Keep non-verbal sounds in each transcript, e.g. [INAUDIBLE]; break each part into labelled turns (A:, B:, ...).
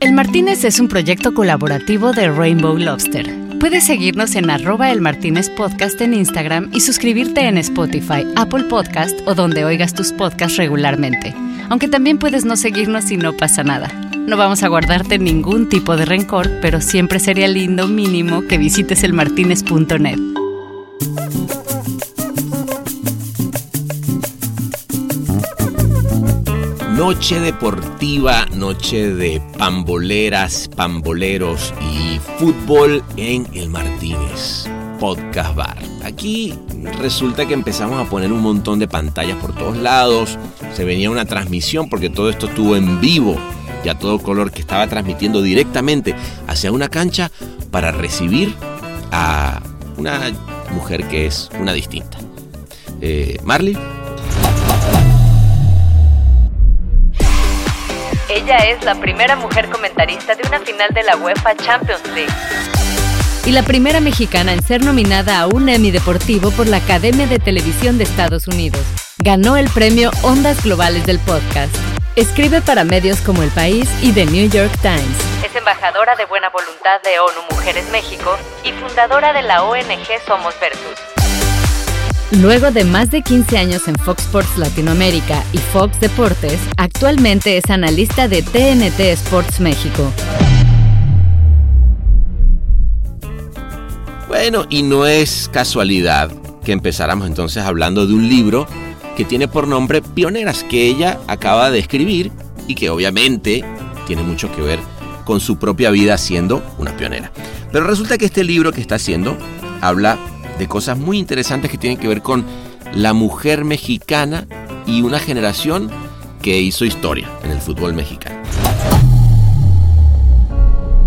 A: El Martínez es un proyecto colaborativo de Rainbow Lobster. Puedes seguirnos en arroba el Martínez Podcast en Instagram y suscribirte en Spotify, Apple Podcast o donde oigas tus podcasts regularmente. Aunque también puedes no seguirnos y no pasa nada. No vamos a guardarte ningún tipo de rencor, pero siempre sería lindo mínimo que visites elmartinez.net.
B: Noche deportiva, noche de pamboleras, pamboleros y fútbol en el Martínez Podcast Bar. Aquí resulta que empezamos a poner un montón de pantallas por todos lados. Se venía una transmisión porque todo esto estuvo en vivo y a todo color que estaba transmitiendo directamente hacia una cancha para recibir a una mujer que es una distinta. Eh, Marley.
C: Ella es la primera mujer comentarista de una final de la UEFA Champions League.
A: Y la primera mexicana en ser nominada a un Emmy Deportivo por la Academia de Televisión de Estados Unidos. Ganó el premio Ondas Globales del Podcast. Escribe para medios como El País y The New York Times.
C: Es embajadora de buena voluntad de ONU Mujeres México y fundadora de la ONG Somos Versus.
A: Luego de más de 15 años en Fox Sports Latinoamérica y Fox Deportes, actualmente es analista de TNT Sports México.
B: Bueno, y no es casualidad que empezáramos entonces hablando de un libro que tiene por nombre Pioneras, que ella acaba de escribir y que obviamente tiene mucho que ver con su propia vida siendo una pionera. Pero resulta que este libro que está haciendo habla de cosas muy interesantes que tienen que ver con la mujer mexicana y una generación que hizo historia en el fútbol mexicano.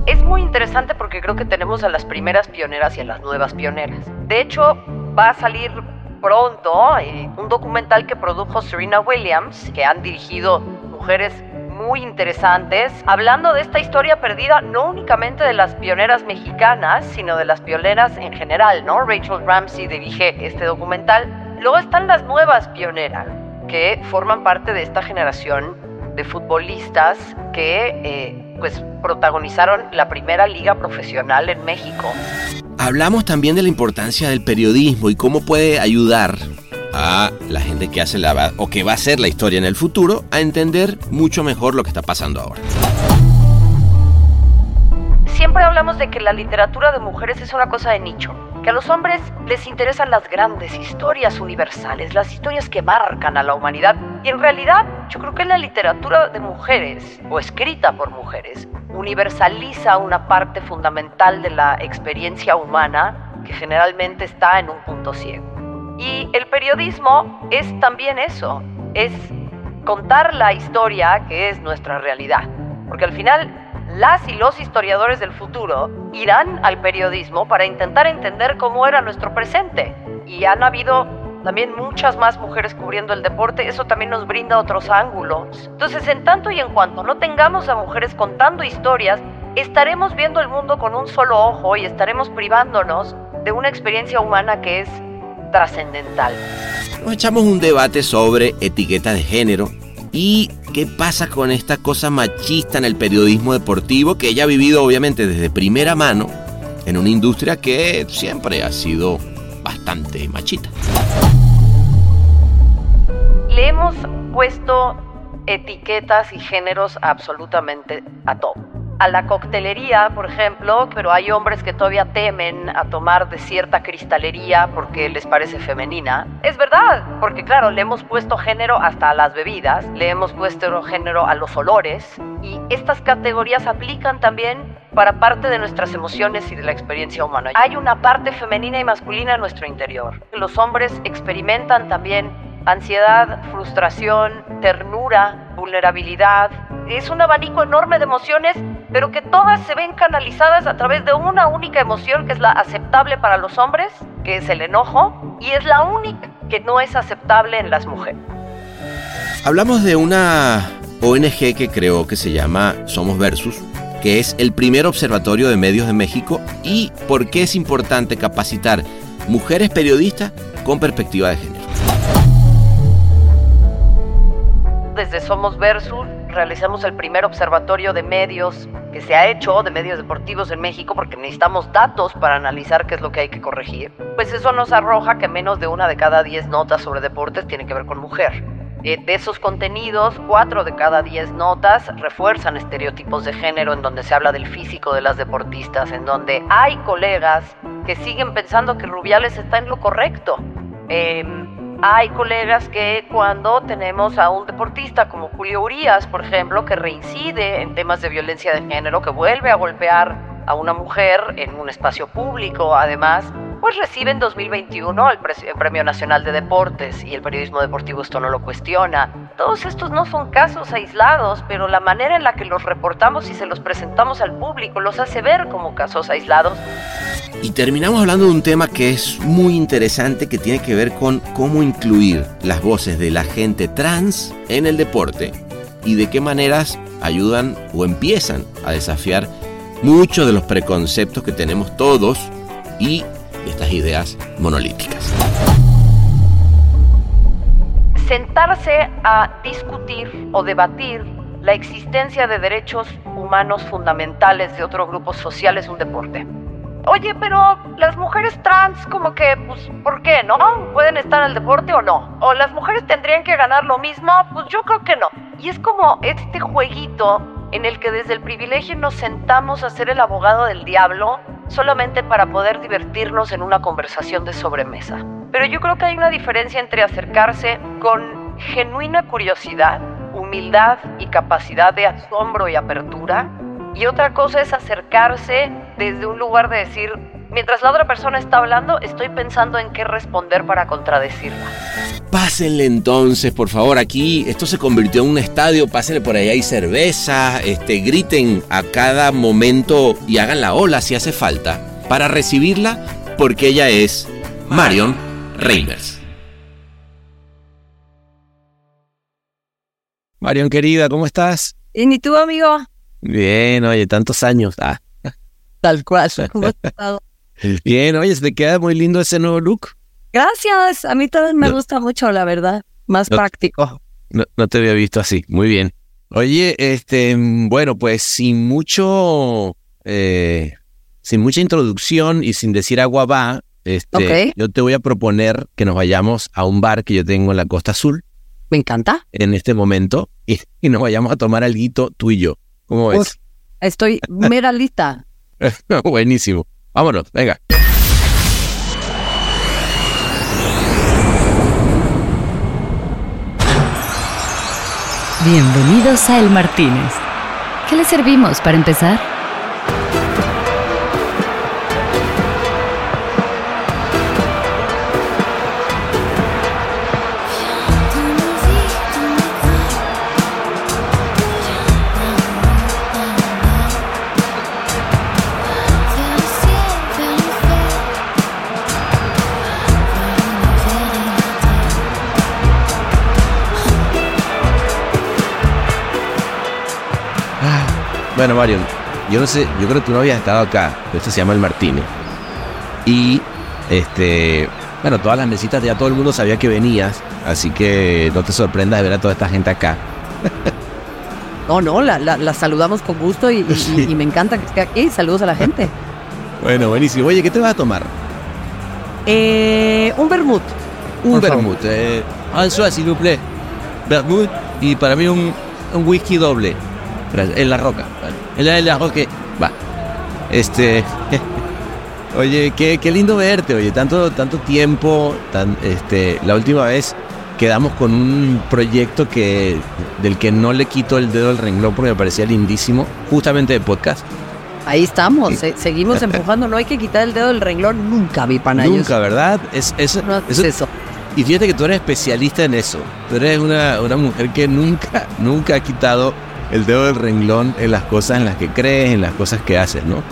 C: Es muy interesante porque creo que tenemos a las primeras pioneras y a las nuevas pioneras. De hecho, va a salir pronto eh, un documental que produjo Serena Williams, que han dirigido mujeres muy interesantes, hablando de esta historia perdida no únicamente de las pioneras mexicanas, sino de las pioneras en general, ¿no? Rachel Ramsey dirige este documental. Luego están las nuevas pioneras, que forman parte de esta generación de futbolistas que eh, pues protagonizaron la primera liga profesional en México.
B: Hablamos también de la importancia del periodismo y cómo puede ayudar a la gente que hace la o que va a hacer la historia en el futuro a entender mucho mejor lo que está pasando ahora.
C: Siempre hablamos de que la literatura de mujeres es una cosa de nicho, que a los hombres les interesan las grandes historias universales, las historias que marcan a la humanidad. Y en realidad yo creo que la literatura de mujeres, o escrita por mujeres, universaliza una parte fundamental de la experiencia humana que generalmente está en un punto ciego. Y el periodismo es también eso, es contar la historia que es nuestra realidad. Porque al final las y los historiadores del futuro irán al periodismo para intentar entender cómo era nuestro presente. Y han habido también muchas más mujeres cubriendo el deporte, eso también nos brinda otros ángulos. Entonces, en tanto y en cuanto no tengamos a mujeres contando historias, estaremos viendo el mundo con un solo ojo y estaremos privándonos de una experiencia humana que es trascendental.
B: Nos echamos un debate sobre etiqueta de género y qué pasa con esta cosa machista en el periodismo deportivo que ella ha vivido obviamente desde primera mano en una industria que siempre ha sido bastante machista.
C: Le hemos puesto etiquetas y géneros absolutamente a todo a la coctelería, por ejemplo, pero hay hombres que todavía temen a tomar de cierta cristalería porque les parece femenina. Es verdad, porque claro, le hemos puesto género hasta a las bebidas, le hemos puesto género a los olores y estas categorías aplican también para parte de nuestras emociones y de la experiencia humana. Hay una parte femenina y masculina en nuestro interior. Los hombres experimentan también ansiedad, frustración, ternura, vulnerabilidad. Es un abanico enorme de emociones pero que todas se ven canalizadas a través de una única emoción que es la aceptable para los hombres, que es el enojo, y es la única que no es aceptable en las mujeres.
B: Hablamos de una ONG que creó que se llama Somos Versus, que es el primer observatorio de medios de México y por qué es importante capacitar mujeres periodistas con perspectiva de género.
C: Desde Somos Versus realizamos el primer observatorio de medios que se ha hecho, de medios deportivos en México, porque necesitamos datos para analizar qué es lo que hay que corregir, pues eso nos arroja que menos de una de cada diez notas sobre deportes tiene que ver con mujer. Eh, de esos contenidos, cuatro de cada diez notas refuerzan estereotipos de género en donde se habla del físico de las deportistas, en donde hay colegas que siguen pensando que Rubiales está en lo correcto. Em, hay colegas que cuando tenemos a un deportista como Julio Urias, por ejemplo, que reincide en temas de violencia de género, que vuelve a golpear a una mujer en un espacio público, además, pues recibe en 2021 el, Premio Nacional de Deportes y el periodismo deportivo esto no lo cuestiona. Todos estos no son casos aislados, pero la manera en la que los reportamos y se los presentamos al público los hace ver como casos aislados.
B: Y terminamos hablando de un tema que es muy interesante que tiene que ver con cómo incluir las voces de la gente trans en el deporte y de qué maneras ayudan o empiezan a desafiar muchos de los preconceptos que tenemos todos y estas ideas monolíticas.
C: Sentarse a discutir o debatir la existencia de derechos humanos fundamentales de otro grupo social es un deporte. Oye, pero las mujeres trans, como que, pues, ¿por qué no? ¿Pueden estar el deporte o no? ¿O las mujeres tendrían que ganar lo mismo? Pues yo creo que no. Y es como este jueguito en el que desde el privilegio nos sentamos a ser el abogado del diablo solamente para poder divertirnos en una conversación de sobremesa. Pero yo creo que hay una diferencia entre acercarse con genuina curiosidad, humildad y capacidad de asombro y apertura, y otra cosa es acercarse desde un lugar de decir, mientras la otra persona está hablando, estoy pensando en qué responder para contradecirla.
B: Pásenle entonces, por favor, aquí esto se convirtió en un estadio, pásenle por ahí hay cerveza, este, griten a cada momento y hagan la ola si hace falta para recibirla porque ella es Marion Reimers. Marion querida, ¿cómo estás?
D: ¿Y tú, amigo?
B: Bien, oye, tantos años. Ah. [LAUGHS]
D: Tal cual. [LAUGHS] ¿Cómo has estado?
B: Bien, oye, te queda muy lindo ese nuevo look.
D: Gracias, a mí también me gusta mucho, la verdad. Más práctico.
B: No, te había visto así, muy bien. Oye, este, bueno, pues sin mucho, eh, sin mucha introducción y sin decir agua va, este, yo te voy a proponer que nos vayamos a un bar que yo tengo en la Costa Azul.
D: Me encanta.
B: En este momento [LAUGHS] y, nos vayamos a tomar algo tú y yo. ¿Cómo ves?
D: estoy mera lista. [LAUGHS]
B: Buenísimo. Vámonos, venga.
A: Bienvenidos a El Martínez. ¿Qué le servimos para empezar?
B: Bueno, Mario, yo no sé, yo creo que tú no habías estado acá, este se llama el Martínez. Y este, bueno, todas las mesitas ya todo el mundo sabía que venías, así que no te sorprendas de ver a toda esta gente acá.
D: No, no, la, saludamos con gusto [LAUGHS] y, me encanta que esté aquí. Saludos a la gente. [LAUGHS]
B: Bueno, buenísimo. Oye, ¿qué te vas a tomar?
D: Eh, un vermut.
B: Un vermut. Eh, vous plaît. Vermut y para mí un, un whisky doble. En la roca. En la, la. Va. Este. [LAUGHS] oye, qué, qué, lindo verte, oye. Tanto, tanto tiempo. Tan, este, la última vez quedamos con un proyecto que del que no le quito el dedo al renglón porque me parecía lindísimo, justamente de podcast.
D: Ahí estamos, seguimos [LAUGHS] empujando, no hay que quitar el dedo del renglón nunca, mi pana.
B: Nunca, ¿verdad? Es, es,
D: eso.
B: Y fíjate que tú eres especialista en eso. Tú eres una, una mujer que nunca, nunca ha quitado el dedo del renglón en las cosas en las que crees, en las cosas que haces, ¿no?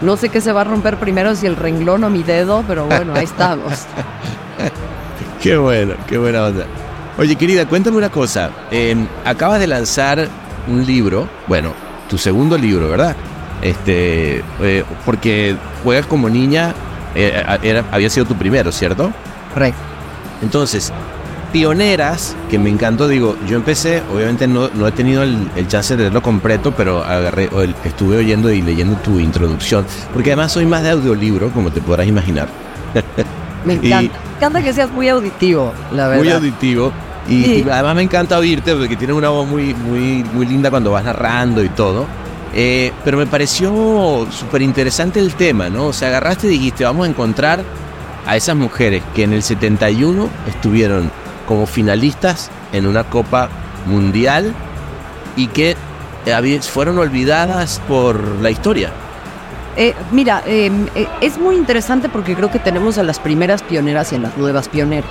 D: No sé qué se va a romper primero, si el renglón o mi dedo, pero bueno, ahí estamos. [LAUGHS]
B: qué bueno, qué buena onda. Oye, querida, cuéntame una cosa. Em, acabas de lanzar un libro, bueno, tu segundo libro, ¿verdad? Este, eh, porque juegas como niña, eh, era, había sido tu primero, ¿cierto?
D: Correcto.
B: Entonces, pioneras, que me encantó, digo, yo empecé, obviamente no, no he tenido el, chance de leerlo completo, pero agarré, estuve oyendo y leyendo tu introducción, porque además soy más de audiolibro, como te podrás imaginar. [LAUGHS]
C: Me encanta, me encanta que seas muy auditivo, la verdad.
B: Muy auditivo. Y, además me encanta oírte porque tienes una voz muy, muy, muy linda cuando vas narrando y todo. Eh, pero me pareció súper interesante el tema, ¿no? O sea, agarraste y dijiste, vamos a encontrar a esas mujeres que en el 71 estuvieron como finalistas en una Copa Mundial y que fueron olvidadas por la historia.
C: Eh, mira, em, eh, es muy interesante porque creo que tenemos a las primeras pioneras y a las nuevas pioneras.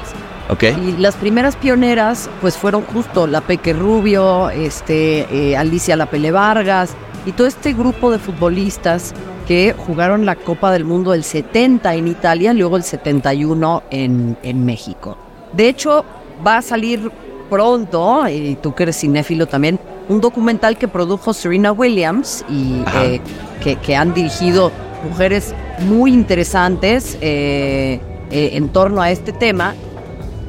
B: Okay.
C: Y las primeras pioneras, pues fueron justo la Peque Rubio, este, eh, Alicia La Pele Vargas y todo este grupo de futbolistas que jugaron la Copa del Mundo el 70 en Italia, luego el 71 en, en México. De hecho, va a salir pronto, y tú que eres cinéfilo también, un documental que produjo Serena Williams y eh, que, han dirigido mujeres muy interesantes eh, eh, en torno a este tema,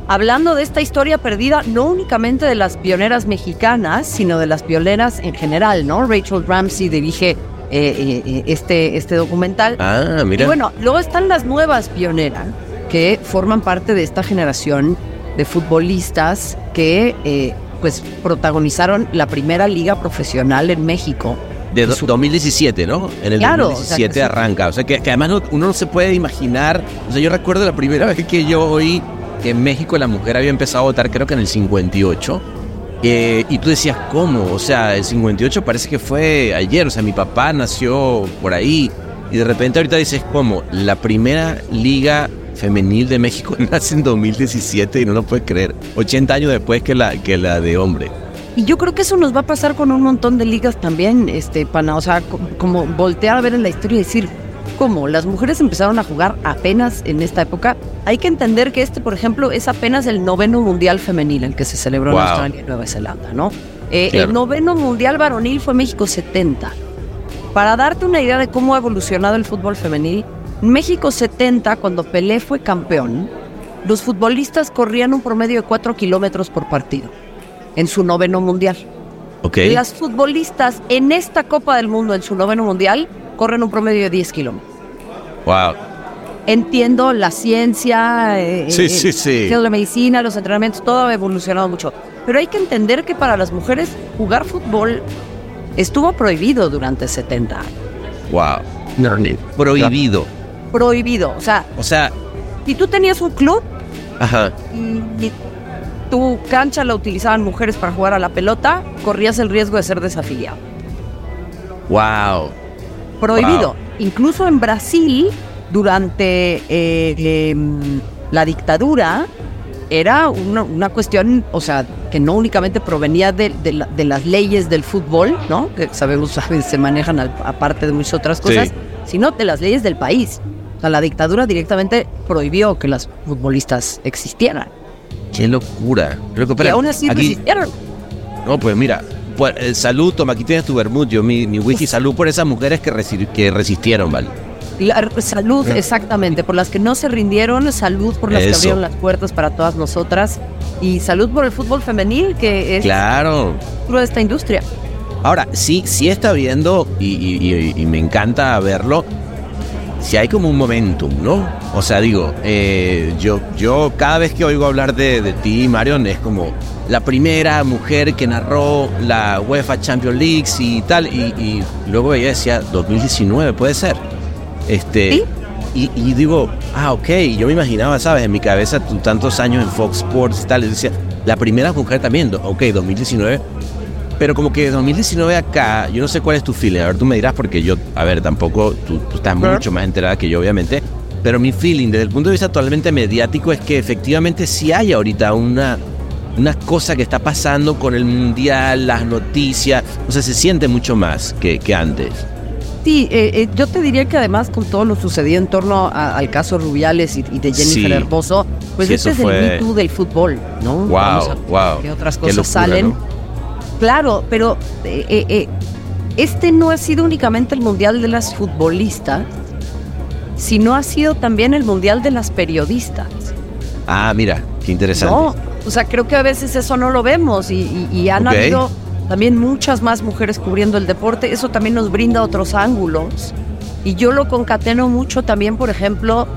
C: hablando de esta historia perdida no únicamente de las pioneras mexicanas, sino de las pioneras en general, ¿no? Rachel Ramsey dirige este, este documental.
B: Ah, mira.
C: Y bueno, luego están las nuevas pioneras que forman parte de esta generación de futbolistas que eh, pues protagonizaron la primera liga profesional en México.
B: De 2017, ¿no? En el 2017 arranca. O sea, que, además uno no se puede imaginar. O sea, yo recuerdo la primera [LAUGHS] vez que yo oí que en México la mujer había empezado a votar, creo que en el 58. Eh, y tú decías, ¿cómo? O sea, el 58 parece que fue ayer. O sea, mi papá nació por ahí. Y de repente ahorita dices, ¿cómo? La primera liga femenil de México [LAUGHS] nace en 2017 y no lo puede creer. 80 años después que la, que la de hombre.
C: Y yo creo que eso nos va a pasar con un montón de ligas también, este, pana. O sea, como voltear a ver en la historia y decir, ¿cómo? Las mujeres empezaron a jugar apenas en esta época. Hay que entender que este, por ejemplo, es apenas el noveno mundial femenil, el que se celebró en Australia y Nueva Zelanda, ¿no? Eh, el noveno mundial varonil fue México 70. Para darte una idea de cómo ha evolucionado el fútbol femenil, México 70, cuando Pelé fue campeón, los futbolistas corrían un promedio de 4 kilómetros por partido en su noveno mundial.
B: Okay.
C: Las futbolistas en esta Copa del Mundo, en su noveno mundial, corren un promedio de 10 kilómetros.
B: Wow.
C: Entiendo la ciencia, eh,
B: sí, sí, sí.
C: la medicina, los entrenamientos, todo ha evolucionado mucho. Pero hay que entender que para las mujeres jugar fútbol estuvo prohibido durante 70 años.
B: Wow. Prohibido
C: prohibido. O sea,
B: o sea,
C: si tú tenías un club
B: ajá.
C: Y, tu cancha la utilizaban mujeres para jugar a la pelota, corrías el riesgo de ser desafiliado.
B: Wow.
C: Prohibido. Incluso en Brasil, durante eh, em, la dictadura, era una, cuestión, o sea, que no únicamente provenía de, las leyes del fútbol, ¿no? Que sabemos, [LAUGHS] se manejan aparte de muchas otras cosas, sino de las leyes del país sea, la dictadura directamente prohibió que las futbolistas existieran.
B: ¡Qué locura!
C: y aún así existieron.
B: No, pues mira, pues, eh, salud, toma, aquí tienes tu vermut, mi, mi wiki, salud por esas mujeres que, que resistieron, ¿vale?
C: salud, exactamente, por las que no se rindieron, salud por las que abrieron las puertas para todas nosotras y salud por el fútbol femenil, que es
B: claro.
C: de esta industria.
B: Ahora, sí, sí está viendo y, y me encanta verlo si hay como un momentum, ¿no? O sea, digo, eh, yo, yo cada vez que oigo hablar de, de ti, Marion, es como la primera mujer que narró la UEFA Champions League y tal, y, luego ella decía 2019, puede ser. Este, y, y, digo, ah, ok, yo me imaginaba, ¿sabes? En mi cabeza, tantos años en Fox Sports y tal, y decía, la primera mujer también, ok, 2019 pero como que 2019 acá, yo no sé cuál es tu feeling. A ver, tú me dirás, porque yo, a ver, tampoco, tú, estás mucho más enterada que yo, obviamente. Pero mi feeling, desde el punto de vista totalmente mediático, es que efectivamente sí hay ahorita una, una cosa que está pasando con el mundial, las noticias. O sea, se siente mucho más que, que antes.
C: Sí, eh, eh, yo te diría que además con todo lo sucedido en torno al caso Rubiales y, de Jennifer Hermoso, pues este es el Me del fútbol, ¿no?
B: Wow, wow.
C: Que otras cosas salen. Claro, pero eh, eh, eh, este no ha sido únicamente el Mundial de las futbolistas, sino ha sido también el Mundial de las periodistas.
B: Ah, mira, qué interesante.
C: No, O sea, creo que a veces eso no lo vemos y, y, y han habido también muchas más mujeres cubriendo el deporte. Eso también nos brinda otros ángulos. Y yo lo concateno mucho también, por ejemplo,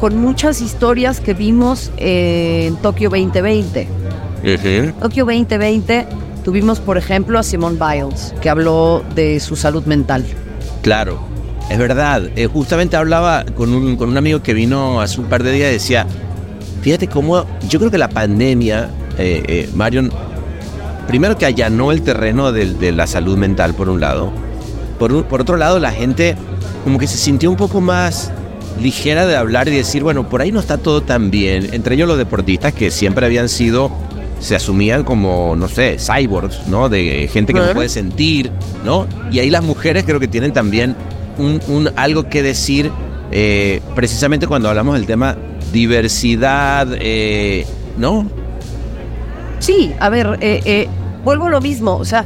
C: con muchas historias que vimos en Tokio 2020.
B: Ujú.
C: Tokio 2020 tuvimos, por ejemplo, a Simone Biles, que habló de su salud mental.
B: Claro, es verdad. Eh, justamente hablaba con un, con un amigo que vino hace un par de días y decía, fíjate cómo yo creo que la pandemia, eh, eh, Marion, primero que allanó el terreno del- de, la salud mental, por un lado. Por, un- por otro lado, la gente como que se sintió un poco más ligera de hablar y decir, bueno, por ahí no está todo tan bien. Entre ellos los deportistas que siempre habían sido, se asumían como, no sé, cyborgs, ¿no? De gente que no puede sentir, ¿no? Y ahí las mujeres creo que tienen también un, un- algo que decir, eh, precisamente cuando hablamos del tema diversidad, eh, ¿no?
C: Sí, a ver, eh, vuelvo a lo mismo, o sea,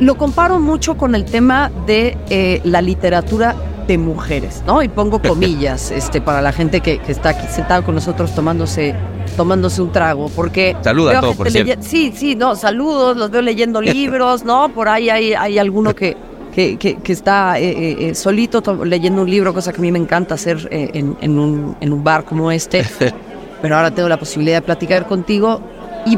C: lo comparo mucho con el tema de la literatura de mujeres, ¿no? Y pongo [LAUGHS] comillas este, para la gente que, que está aquí sentada con nosotros tomándose, tomándose un trago, porque...
B: Saluda a
C: gente
B: por cierto.
C: Sí, sí, no, saludos, los veo leyendo [LAUGHS] libros, ¿no? Por ahí hay, hay alguno que, que, que- que está eh, eh, eh, solito to- leyendo un libro, cosa que a mí me encanta hacer eh, en, en un, en un bar como este [LAUGHS] pero ahora tengo la posibilidad de platicar contigo y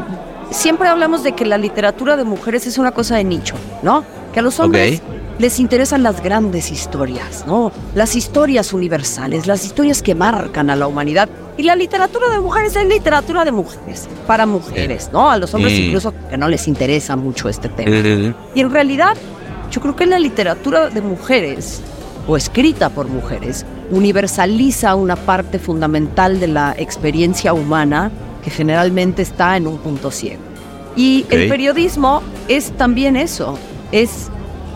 C: siempre hablamos de que la literatura de mujeres es una cosa de nicho, ¿no? Que a los hombres les interesan las grandes historias, ¿no? Las historias universales, las historias que marcan a la humanidad. Y la literatura de mujeres es literatura de mujeres, para mujeres, ¿no? A los hombres incluso que no les interesa mucho este tema.
B: Ujú.
C: Y en realidad, yo creo que la literatura de mujeres, o escrita por mujeres, universaliza una parte fundamental de la experiencia humana que generalmente está en un punto ciego. Y
B: Ok.
C: el periodismo es también eso, es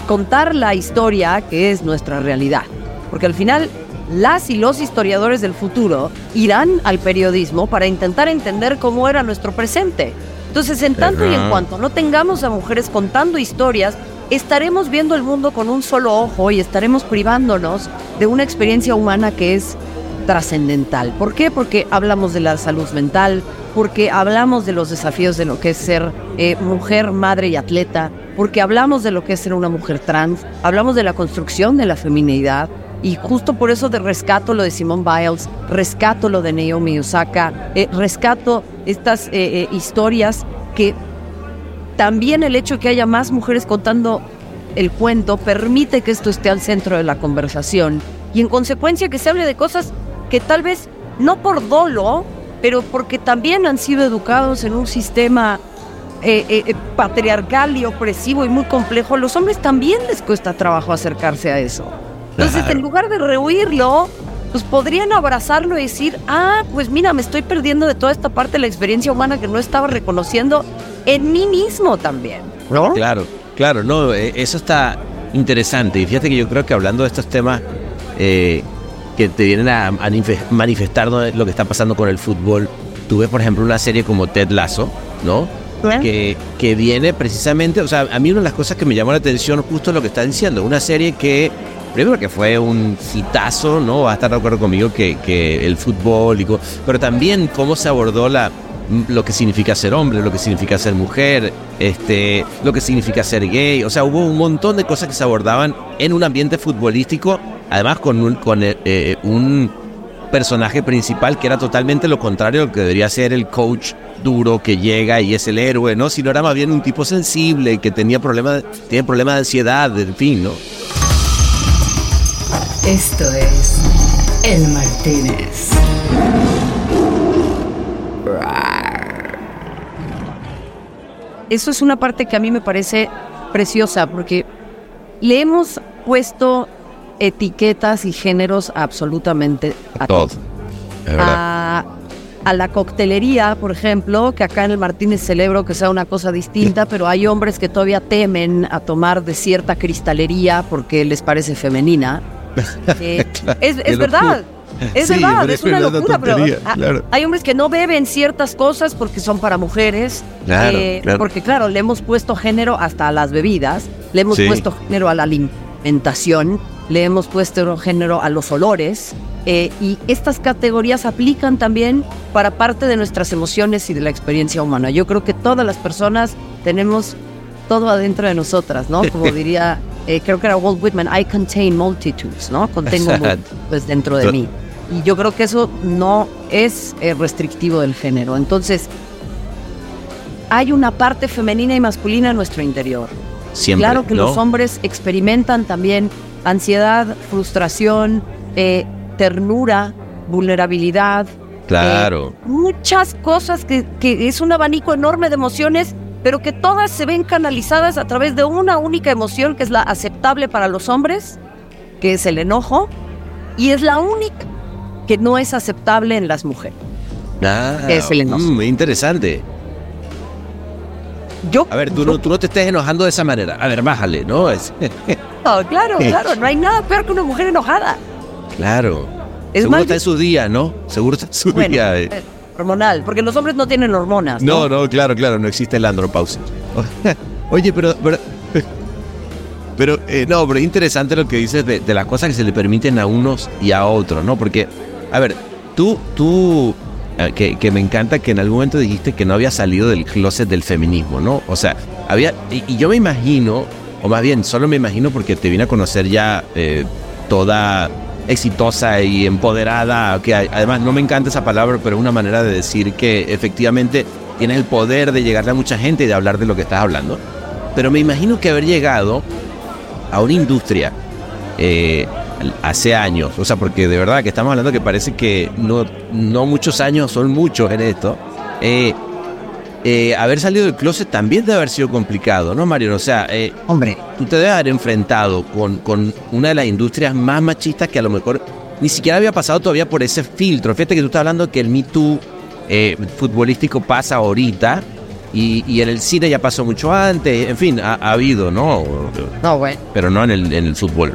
C: contar la historia que es nuestra realidad. Porque al final, las y los historiadores del futuro irán al periodismo para intentar entender cómo era nuestro presente. Entonces, en tanto y en cuanto no tengamos a mujeres contando historias, estaremos viendo el mundo con un solo ojo y estaremos privándonos de una experiencia humana que es trascendental. ¿Por qué? Porque hablamos de la salud mental, porque hablamos de los desafíos de lo que es ser eh, mujer, madre y atleta, porque hablamos de lo que es ser una mujer trans, hablamos de la construcción de la feminidad. Y justo por eso de rescato lo de Simone Biles, rescato lo de Naomi Osaka, eh, rescato estas eh, historias que también el hecho de que haya más mujeres contando el cuento permite que esto esté al centro de la conversación y en consecuencia que se hable de cosas que tal vez no por dolo, pero porque también han sido educados en un sistema eh, eh, eh, patriarcal y opresivo y muy complejo, a los hombres también les cuesta trabajo acercarse a eso. Entonces,
B: Claro.
C: en lugar de rehuirlo, pues podrían abrazarlo y decir, ah, pues mira, me estoy perdiendo de toda esta parte de la experiencia humana que no estaba reconociendo en mí mismo también. ¿No?
B: Claro, claro, no, eh, eso está interesante. Y fíjate que yo creo que hablando de estos temas eh, que te vienen a manife- manifestar lo que está pasando con el fútbol, tú ves, por ejemplo, una serie como Ted Lasso, ¿no? Que, que viene precisamente, o sea, a mí una de las cosas que me llamó la atención justo lo que está diciendo, una serie que, primero que fue un hitazo, ¿no? Va a estar de acuerdo conmigo que, que el fútbol, y co- pero también cómo se abordó la, lo que significa ser hombre, lo que significa ser mujer, este, lo que significa ser gay. O sea, hubo un montón de cosas que se abordaban en un ambiente futbolístico, además con un, con eh, eh, un personaje principal que era totalmente lo contrario de lo que debería ser el coach duro que llega y es el héroe, ¿no? Sino era más bien un tipo sensible que tenía problemas, tiene problemas de ansiedad, en fin, ¿no?
A: Esto es El Martínez.
C: Eso es una parte que a mí me parece preciosa porque le hemos puesto etiquetas y géneros absolutamente a
B: Todo.
C: a, a la coctelería, por ejemplo, que acá en el Martínez celebro que sea una cosa distinta, pero hay hombres que todavía temen a tomar de cierta cristalería porque les parece femenina. [LAUGHS] Eh, es verdad. Es
B: Sí,
C: verdad,
B: pero
C: es una locura, pero
B: tontería,
C: ah,
B: claro.
C: hay hombres que no beben ciertas cosas porque son para mujeres,
B: Claro,
C: eh,
B: claro.
C: porque claro, le hemos puesto género hasta a las bebidas, le hemos
B: Sí.
C: puesto género a la alimentación, le hemos puesto género a los olores, Eh, y estas categorías aplican también para parte de nuestras emociones y de la experiencia humana. Yo creo que todas las personas tenemos todo adentro de nosotras, ¿no? Como [LAUGHS] diría, eh, creo que era Walt Whitman, I contain multitudes, ¿no? Contengo pues dentro de mí. Y yo creo que eso no es eh, restrictivo del género. Entonces, hay una parte femenina y masculina en nuestro interior.
B: Siempre,
C: claro que los hombres experimentan también ansiedad, frustración, eh, ternura, vulnerabilidad.
B: Claro.
C: muchas cosas que, que es un abanico enorme de emociones pero que todas se ven canalizadas a través de una única emoción que es la aceptable para los hombres, que es el enojo, y es la única que no es aceptable en las mujeres.
B: Ah, es el enojo. Muy mm, interesante.
C: Yo,
B: a ver, tú, no, tú no te estés enojando de esa manera. A ver, bájale, ¿no? Es...
C: claro, [LAUGHS] claro, no hay nada peor que una mujer enojada.
B: Claro. Seguro está en su día, ¿no? Seguro está en su día. Eh
C: hormonal, porque los hombres no tienen hormonas.
B: No, no, claro, claro, no existe la andropausia. [LAUGHS] Oye, pero, [LAUGHS] pero, eh, no, pero es interesante lo que dices de, las cosas que se le permiten a unos y a otros, ¿no? Porque, a ver, tú, tú, eh, que, me encanta que en algún momento dijiste que no había salido del closet del feminismo, ¿no? O sea, había, y, yo me imagino, o más bien, solo me imagino porque te vine a conocer ya eh, toda exitosa y empoderada, que además no me encanta esa palabra, pero es una manera de decir que efectivamente tienes el poder de llegarle a mucha gente y de hablar de lo que estás hablando. Pero me imagino que haber llegado a una industria eh, hace años, o sea, porque de verdad que estamos hablando que parece que no, no muchos años son muchos en esto. Eh, eh, haber salido del closet también debe haber sido complicado, ¿no, Mario? O sea, eh,
C: hombre,
B: tú te debes haber enfrentado con, con una de las industrias más machistas que a lo mejor ni siquiera había pasado todavía por ese filtro. Fíjate que tú estás hablando que el Me Too eh, futbolístico pasa ahorita y, en el cine ya pasó mucho antes. En fin, ha, habido, ¿no?
C: No, bueno.
B: Pero no en el, en el fútbol.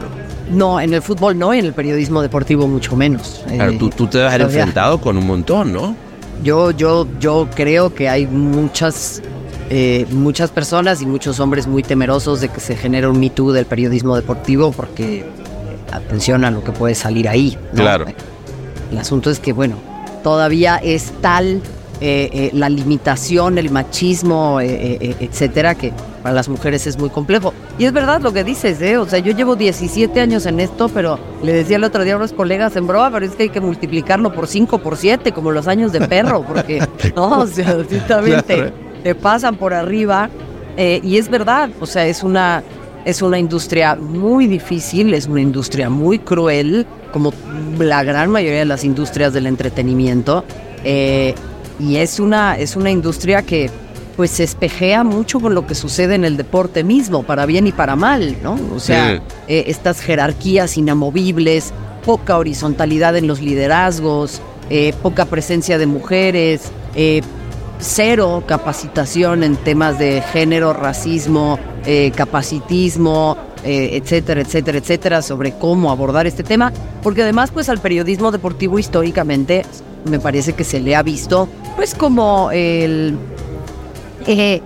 C: No, en el fútbol no, y en el periodismo deportivo mucho menos.
B: Claro, tú, tú te debes haber enfrentado con un montón, ¿no?
C: Yo, yo, yo creo que hay muchas, eh, muchas personas y muchos hombres muy temerosos de que se genere un Me Too del periodismo deportivo porque atención a lo que puede salir ahí.
B: Claro.
C: El asunto es que, bueno, todavía es tal eh, eh, la limitación, el machismo, eh, etcétera, que para las mujeres es muy complejo. Y es verdad lo que dices, ¿eh? O sea, yo llevo 17 años en esto, pero le decía el otro día a unos colegas en broma, pero es que hay que multiplicarlo por 5, por 7, como los años de perro, porque, [LAUGHS] no, o sea, [LAUGHS] ciertamente te pasan por arriba. y es verdad, o sea, es una, es una industria muy difícil, es una industria muy cruel, como la gran mayoría de las industrias del entretenimiento. Eh, y es una, es una industria que pues se espejea mucho con lo que sucede en el deporte mismo, para bien y para mal, ¿no? O sea, eh, estas jerarquías inamovibles, poca horizontalidad en los liderazgos, eh, poca presencia de mujeres, eh, cero capacitación en temas de género, racismo, capacitismo, etcétera, etcétera, etcétera, sobre cómo abordar este tema, porque además pues al periodismo deportivo históricamente me parece que se le ha visto pues como el eh,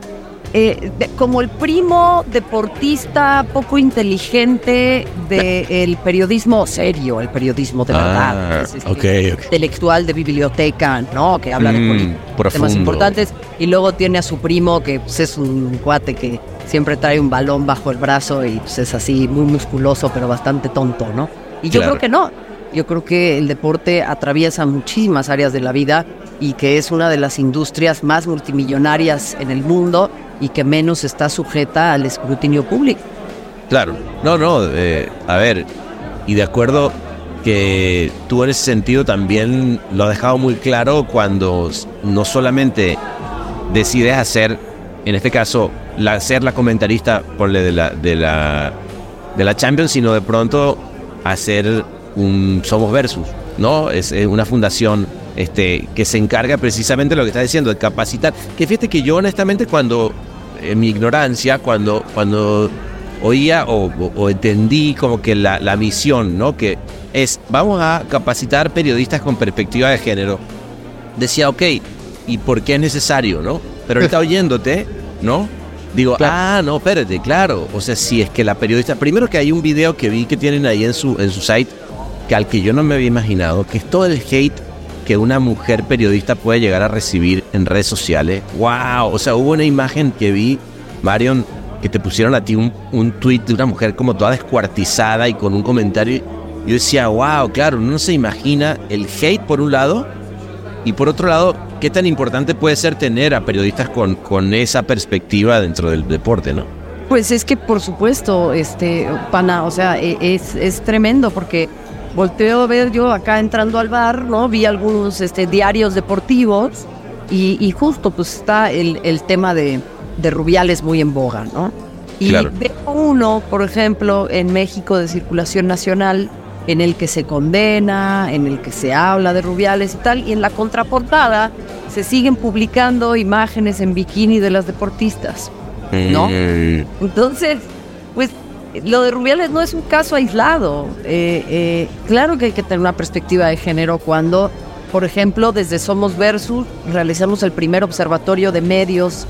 C: eh, como el primo deportista poco inteligente del periodismo serio, el periodismo de verdad,
B: ah, este,
C: intelectual de biblioteca, ¿no? Que habla de
B: mm,
C: temas importantes. Y luego tiene a su primo que pues, es un cuate que siempre trae un balón bajo el brazo y pues, es así muy musculoso pero bastante tonto, ¿no? Y yo creo que no. Yo creo que el deporte atraviesa muchísimas áreas de la vida y que es una de las industrias más multimillonarias en el mundo y que menos está sujeta al escrutinio público.
B: Claro, no, no, eh, a ver, y de acuerdo que tú en ese sentido también lo has dejado muy claro cuando no solamente decides hacer, en este caso, la, ser la comentarista de la, de la, de la Champions, sino de pronto hacer un Somos Versus, ¿no? Es, una fundación este, que se encarga precisamente de lo que está diciendo, de capacitar. Que fíjate que yo honestamente cuando, en mi ignorancia, cuando, cuando oía o, entendí como que la, la, misión, ¿no? Que es, vamos a capacitar periodistas con perspectiva de género. Decía, ok, ¿y por qué es necesario, no? Pero está [LAUGHS] oyéndote, ¿no? Digo, ah, no, espérate, claro. O sea, si es que la periodista. Primero que hay un video que vi que tienen ahí en su, en su site que al que yo no me había imaginado, que es todo el hate que una mujer periodista puede llegar a recibir en redes sociales. ¡Wow! O sea, hubo una imagen que vi, Marion, que te pusieron a ti un, un tweet de una mujer como toda descuartizada y con un comentario. Yo decía, wow, claro, uno no se imagina el hate por un lado y por otro lado, qué tan importante puede ser tener a periodistas con, con esa perspectiva dentro del deporte, ¿no?
C: Pues es que por supuesto, este, pana, o sea, e, es, es tremendo porque volteo a ver yo acá entrando al bar, ¿no? Vi algunos este, diarios deportivos y, justo pues está el, el tema de, de, Rubiales muy en boga, ¿no? Y veo uno, por ejemplo, en México de circulación nacional, en el que se condena, en el que se habla de Rubiales y tal, y en la contraportada se siguen publicando imágenes en bikini de las deportistas, ¿no? Entonces, pues lo de Rubiales no es un caso aislado. Eh, eh, claro que hay que tener una perspectiva de género cuando, por ejemplo, desde Somos Versus realizamos el primer observatorio de medios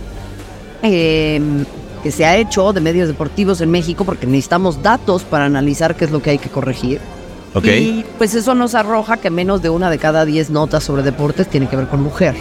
C: em, que se ha hecho, de medios deportivos en México, porque necesitamos datos para analizar qué es lo que hay que corregir. Y pues eso nos arroja que menos de una de cada diez notas sobre deportes tiene que ver con mujer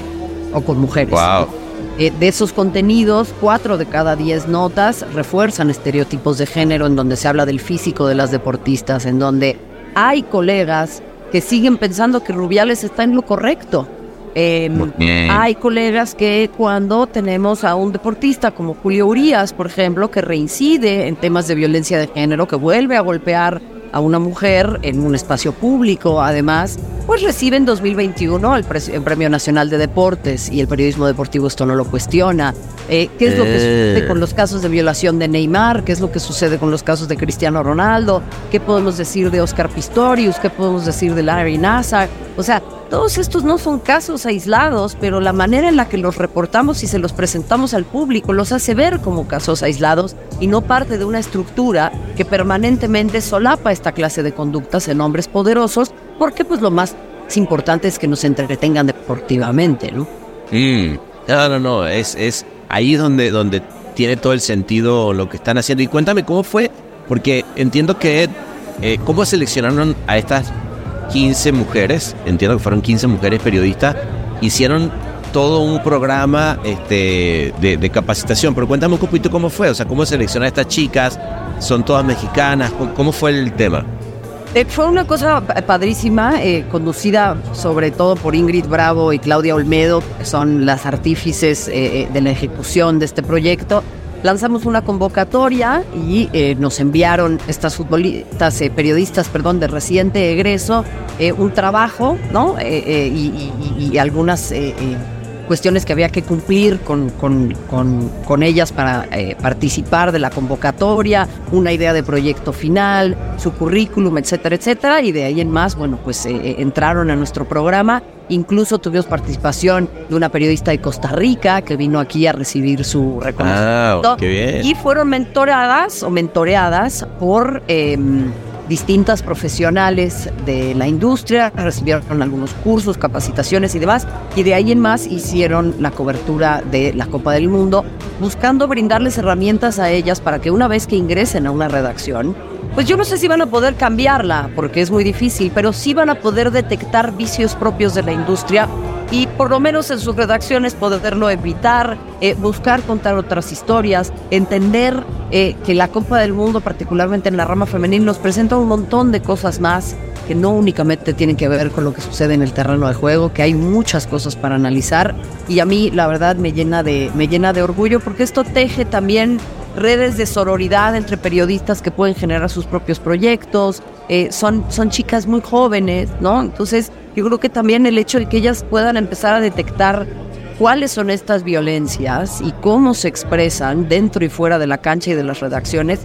C: o con mujeres.
B: Wow.
C: Eh, de esos contenidos, cuatro de cada diez notas refuerzan estereotipos de género en donde se habla del físico de las deportistas, en donde hay colegas que siguen pensando que Rubiales está en lo correcto. Em, hay colegas que cuando tenemos a un deportista como Julio Urias, por ejemplo, que reincide en temas de violencia de género, que vuelve a golpear a una mujer en un espacio público, además, pues recibe en 2021 el, Premio Nacional de Deportes y el periodismo deportivo esto no lo cuestiona. Eh, ¿Qué es lo que sucede eh. con los casos de violación de Neymar? ¿Qué es lo que sucede con los casos de Cristiano Ronaldo? ¿Qué podemos decir de Oscar Pistorius? ¿Qué podemos decir de Larry Nassar? O sea, todos estos no son casos aislados, pero la manera en la que los reportamos y se los presentamos al público los hace ver como casos aislados y no parte de una estructura que permanentemente solapa esta clase de conductas en hombres poderosos, porque pues lo más importante es que nos entretengan deportivamente, ¿no?
B: Mm. No, no, no, es, es ahí donde, donde tiene todo el sentido lo que están haciendo. Y cuéntame cómo fue, porque entiendo que, eh, ¿cómo seleccionaron a estas 15 mujeres, entiendo que fueron 15 mujeres periodistas, hicieron todo un programa este, de, capacitación. Pero cuéntame un poquito cómo fue, o sea, cómo seleccionar a estas chicas, son todas mexicanas, cómo, fue el tema.
C: Eh, fue una cosa padrísima, eh, conducida sobre todo por Ingrid Bravo y Claudia Olmedo, que son las artífices eh, de la ejecución de este proyecto lanzamos una convocatoria y eh, nos enviaron estas futbolistas, eh, periodistas, perdón, de reciente egreso, eh, un trabajo, ¿no? y, algunas cuestiones que había que cumplir con, con, con, ellas para participar de la convocatoria, una idea de proyecto final, su currículum, etcétera, etcétera, y de ahí en más, bueno, pues entraron a nuestro programa Incluso tuvimos participación de una periodista de Costa Rica que vino aquí a recibir su reconocimiento.
B: Ah, qué bien.
C: Y fueron mentoradas o mentoreadas por em, distintas profesionales de la industria, recibieron algunos cursos, capacitaciones y demás, y de ahí en más hicieron la cobertura de la Copa del Mundo, buscando brindarles herramientas a ellas para que una vez que ingresen a una redacción, pues yo no sé si van a poder cambiarla, porque es muy difícil, pero sí van a poder detectar vicios propios de la industria y por lo menos en sus redacciones poderlo evitar, eh, buscar contar otras historias, entender eh, que la Copa del Mundo, particularmente en la rama femenil, nos presenta un montón de cosas más que no únicamente tienen que ver con lo que sucede en el terreno de juego, que hay muchas cosas para analizar. Y a mí la verdad me llena de, me llena de orgullo porque esto teje también redes de sororidad entre periodistas que pueden generar sus propios proyectos, eh, son, son chicas muy jóvenes, ¿no? Entonces, yo creo que también el hecho de que ellas puedan empezar a detectar cuáles son estas violencias y cómo se expresan dentro y fuera de la cancha y de las redacciones,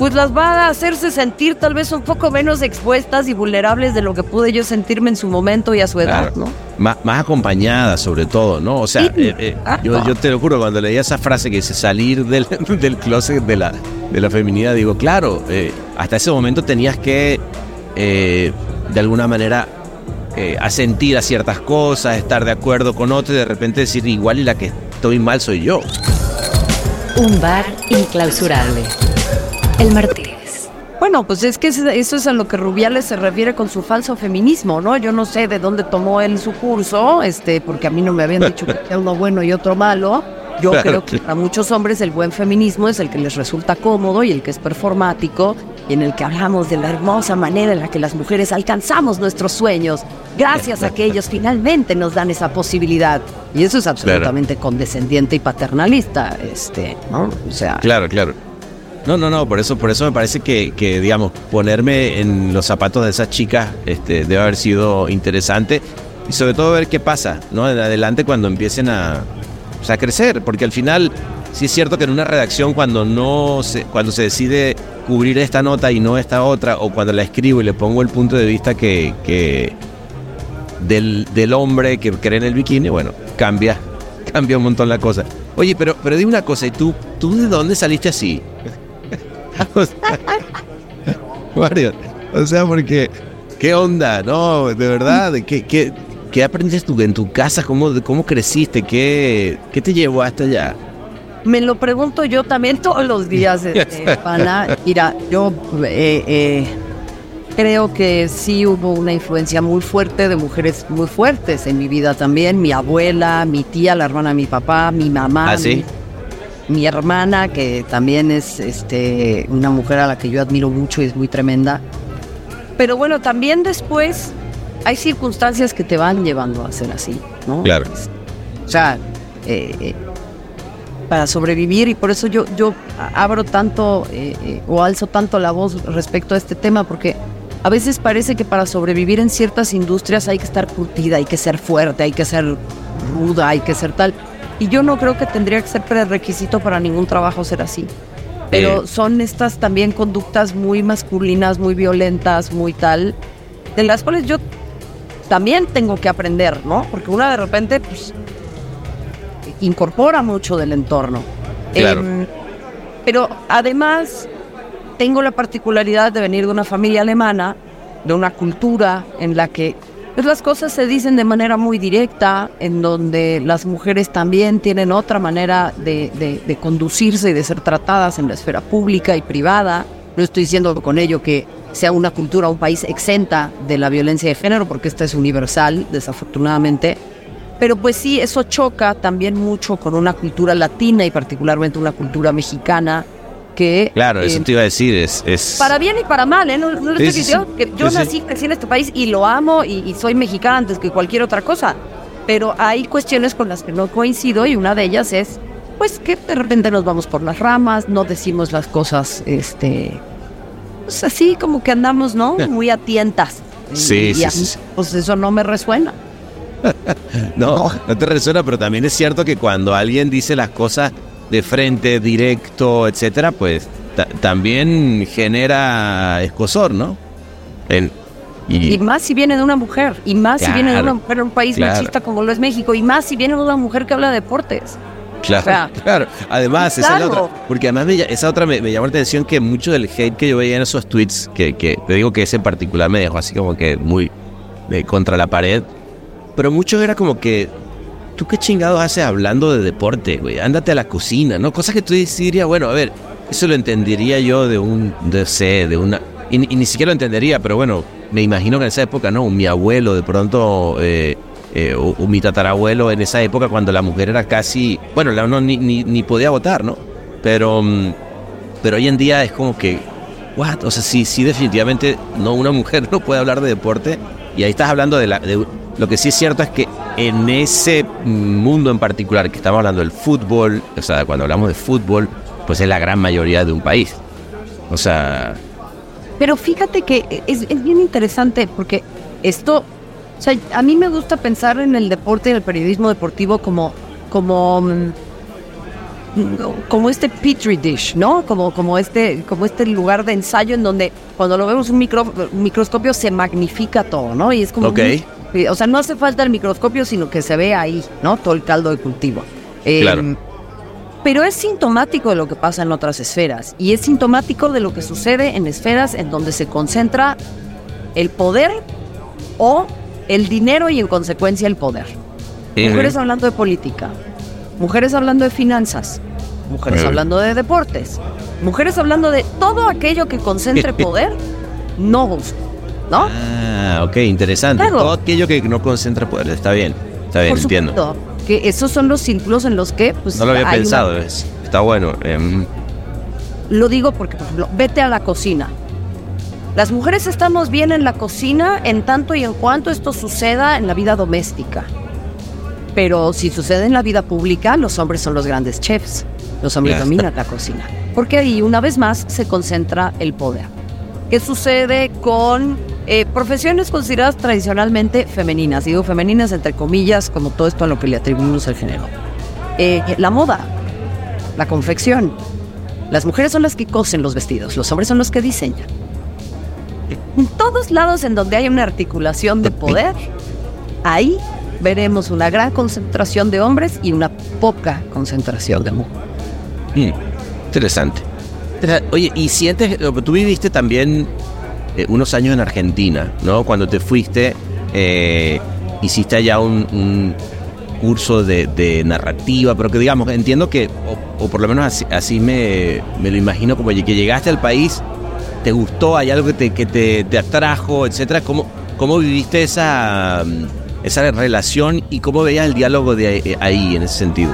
C: pues las va a hacerse sentir tal vez un poco menos expuestas y vulnerables de lo que pude yo sentirme en su momento y a su edad, ¿no?
B: Más, más acompañadas sobre todo, ¿no? O sea, eh, eh, yo, te lo juro, cuando leía esa frase que dice salir del, [LAUGHS] del closet de la, de la feminidad, digo, claro, eh, hasta ese momento tenías que, de alguna manera, asentir a ciertas cosas, estar de acuerdo con otro y de repente decir, igual y la que estoy mal soy yo.
A: Un bar inclausurable. El Martínez.
C: Bueno, pues es que eso es a lo que Rubiales se refiere con su falso feminismo, ¿no? Yo no sé de dónde tomó él su curso, este, porque a mí no me habían dicho que era uno bueno y otro malo. Yo creo que para muchos hombres el buen feminismo es el que les resulta cómodo y el que es performático y en el que hablamos de la hermosa manera en la que las mujeres alcanzamos nuestros sueños, gracias a que ellos finalmente nos dan esa posibilidad. Y eso es absolutamente condescendiente y paternalista, este, ¿no?
B: O sea. Claro, claro. No, no, no, por eso, por eso me parece que, que digamos, ponerme en los zapatos de esas chicas este, debe haber sido interesante. Y sobre todo ver qué pasa, ¿no? Adelante cuando empiecen a, a crecer, porque al final sí es cierto que en una redacción cuando no se, cuando se decide cubrir esta nota y no esta otra, o cuando la escribo y le pongo el punto de vista que, que del, del, hombre que cree en el bikini, bueno, cambia, [LAUGHS] cambia un montón la cosa. Oye, pero, pero dime una cosa, ¿y tú, tú de dónde saliste así? Mario, o sea, porque, ¿qué onda? No, de verdad, ¿qué, qué, qué aprendiste tú en tu casa? ¿Cómo, cómo creciste? ¿Qué, ¿Qué te llevó hasta allá?
C: Me lo pregunto yo también todos los días, [LAUGHS] este, pana. Mira, yo eh, eh, creo que sí hubo una influencia muy fuerte de mujeres muy fuertes en mi vida también. Mi abuela, mi tía, la hermana de mi papá, mi mamá.
B: ¿Ah, sí?
C: mi hermana, que también es este, una mujer a la que yo admiro mucho y es muy tremenda. Pero bueno, también después hay circunstancias que te van llevando a ser así, ¿no?
B: Claro.
C: O sea, eh, eh, para sobrevivir y por eso yo, yo abro tanto eh, o alzo tanto la voz respecto a este tema, porque a veces parece que para sobrevivir en ciertas industrias hay que estar curtida, hay que ser fuerte, hay que ser ruda, hay que ser tal. Y yo no creo que tendría que ser prerequisito para ningún trabajo ser así. Pero son estas también conductas muy masculinas, muy violentas, muy tal, de las cuales yo también tengo que aprender, ¿no? Porque una de repente, pues, incorpora mucho del entorno.
B: Claro. Em,
C: pero además, tengo la particularidad de venir de una familia alemana, de una cultura en la que pues las cosas se dicen de manera muy directa, en donde las mujeres también tienen otra manera de, conducirse y de ser tratadas en la esfera pública y privada. No estoy diciendo con ello que sea una cultura, un país exenta de la violencia de género, porque esta es universal, desafortunadamente. Pero pues sí, eso choca también mucho con una cultura latina y particularmente una cultura mexicana
B: Claro, eso eh, te iba a decir, es...
C: Para bien y para mal, ¿eh? No, no estoy diciendo que yo nací, crecí en este país y lo amo y, soy mexicana antes que cualquier otra cosa, pero hay cuestiones con las que no coincido y una de ellas es, pues que de repente nos vamos por las ramas, no decimos las cosas, este... Pues así como que andamos, ¿no? [LAUGHS] Muy atientas.
B: Sí, sí, sí,
C: Pues eso no me resuena. [LAUGHS]
B: no, no te resuena, pero también es cierto que cuando alguien dice las cosas de frente, directo, etcétera, pues también genera escosor, ¿no?
C: y, más si viene de una mujer, y más si viene de una mujer en un país machista como lo es México, y más si viene de una mujer que habla de deportes.
B: Claro, [LAUGHS] claro. Además, esa es la otra. Porque además esa otra me, llamó la atención que mucho del hate que yo veía en esos tweets, que, que te digo que ese en particular me dejó así como que muy contra la pared, pero mucho era como que ¿tú qué chingados haces hablando de deporte, güey? Ándate a la cocina, ¿no? Cosas que tú dirías, bueno, a ver, eso lo entendería yo de un, de sé, de una... Y, ni siquiera lo entendería, pero bueno, me imagino que en esa época, ¿no? Mi abuelo de pronto... Eh, eh, o, mi tatarabuelo en esa época cuando la mujer era casi, bueno, no, ni, ni, podía votar, ¿no? Pero, mm, pero hoy en día es como que, what? O sea, sí, sí, definitivamente no, una mujer [LAUGHS] no puede hablar de deporte y ahí estás hablando de, la, de lo que sí es cierto es que en ese mundo en particular que estamos hablando del fútbol, o sea, cuando hablamos de fútbol, pues es la gran mayoría de un país. O sea...
C: Pero fíjate que es, bien interesante porque esto, o sea, a mí me gusta pensar en el deporte y el periodismo deportivo como, como, mm, como este petri dish, ¿no? Como, como, este, como este lugar de ensayo en donde cuando lo vemos un, micro, un microscopio se magnifica todo, ¿no? Y es como o sea, no hace falta el microscopio, sino que se ve ahí, ¿no? Todo el caldo de cultivo.
B: Em, claro.
C: Pero es sintomático de lo que pasa en otras esferas y es sintomático de lo que sucede en esferas en donde se concentra el poder o el dinero y en consecuencia el poder. Mujeres hablando de política, mujeres hablando de finanzas, mujeres hablando de deportes, mujeres hablando de todo aquello que concentre [LAUGHS] poder, no gusta, ¿no?
B: Ah, ok, interesante.
C: Claro.
B: Todo aquello que no concentra poder. Está bien, está bien,
C: Por
B: entiendo.
C: supuesto, que esos son los círculos en los que pues
B: No lo había
C: hay una-
B: pensado, es- está bueno. em,
C: Lo digo porque, por ejemplo, vete a la cocina. Las mujeres estamos bien en la cocina en tanto y en cuanto esto suceda en la vida doméstica. Pero si sucede en la vida pública, los hombres son los grandes chefs. Los hombres dominan la cocina. Porque ahí, una vez más, se concentra el poder. ¿Qué sucede con eh, profesiones consideradas tradicionalmente femeninas? Digo femeninas entre comillas, como todo esto a lo que le atribuimos el género. Eh, la moda, la confección, las mujeres son las que cosen los vestidos, los hombres son los que diseñan. En todos lados en donde hay una articulación de poder, ahí veremos una gran concentración de hombres y una poca concentración de mujeres.
B: interesante. Oye, y sientes, tú viviste también eh, unos años en Argentina, ¿no? Cuando te fuiste, eh, hiciste allá un, curso de, narrativa, pero que digamos, entiendo que, o, por lo menos así, me, me lo imagino, como que llegaste al país, te gustó, hay algo que te, que te, atrajo, etcétera. ¿Cómo, cómo viviste esa, esa relación y cómo veías el diálogo de ahí- ahí en ese sentido?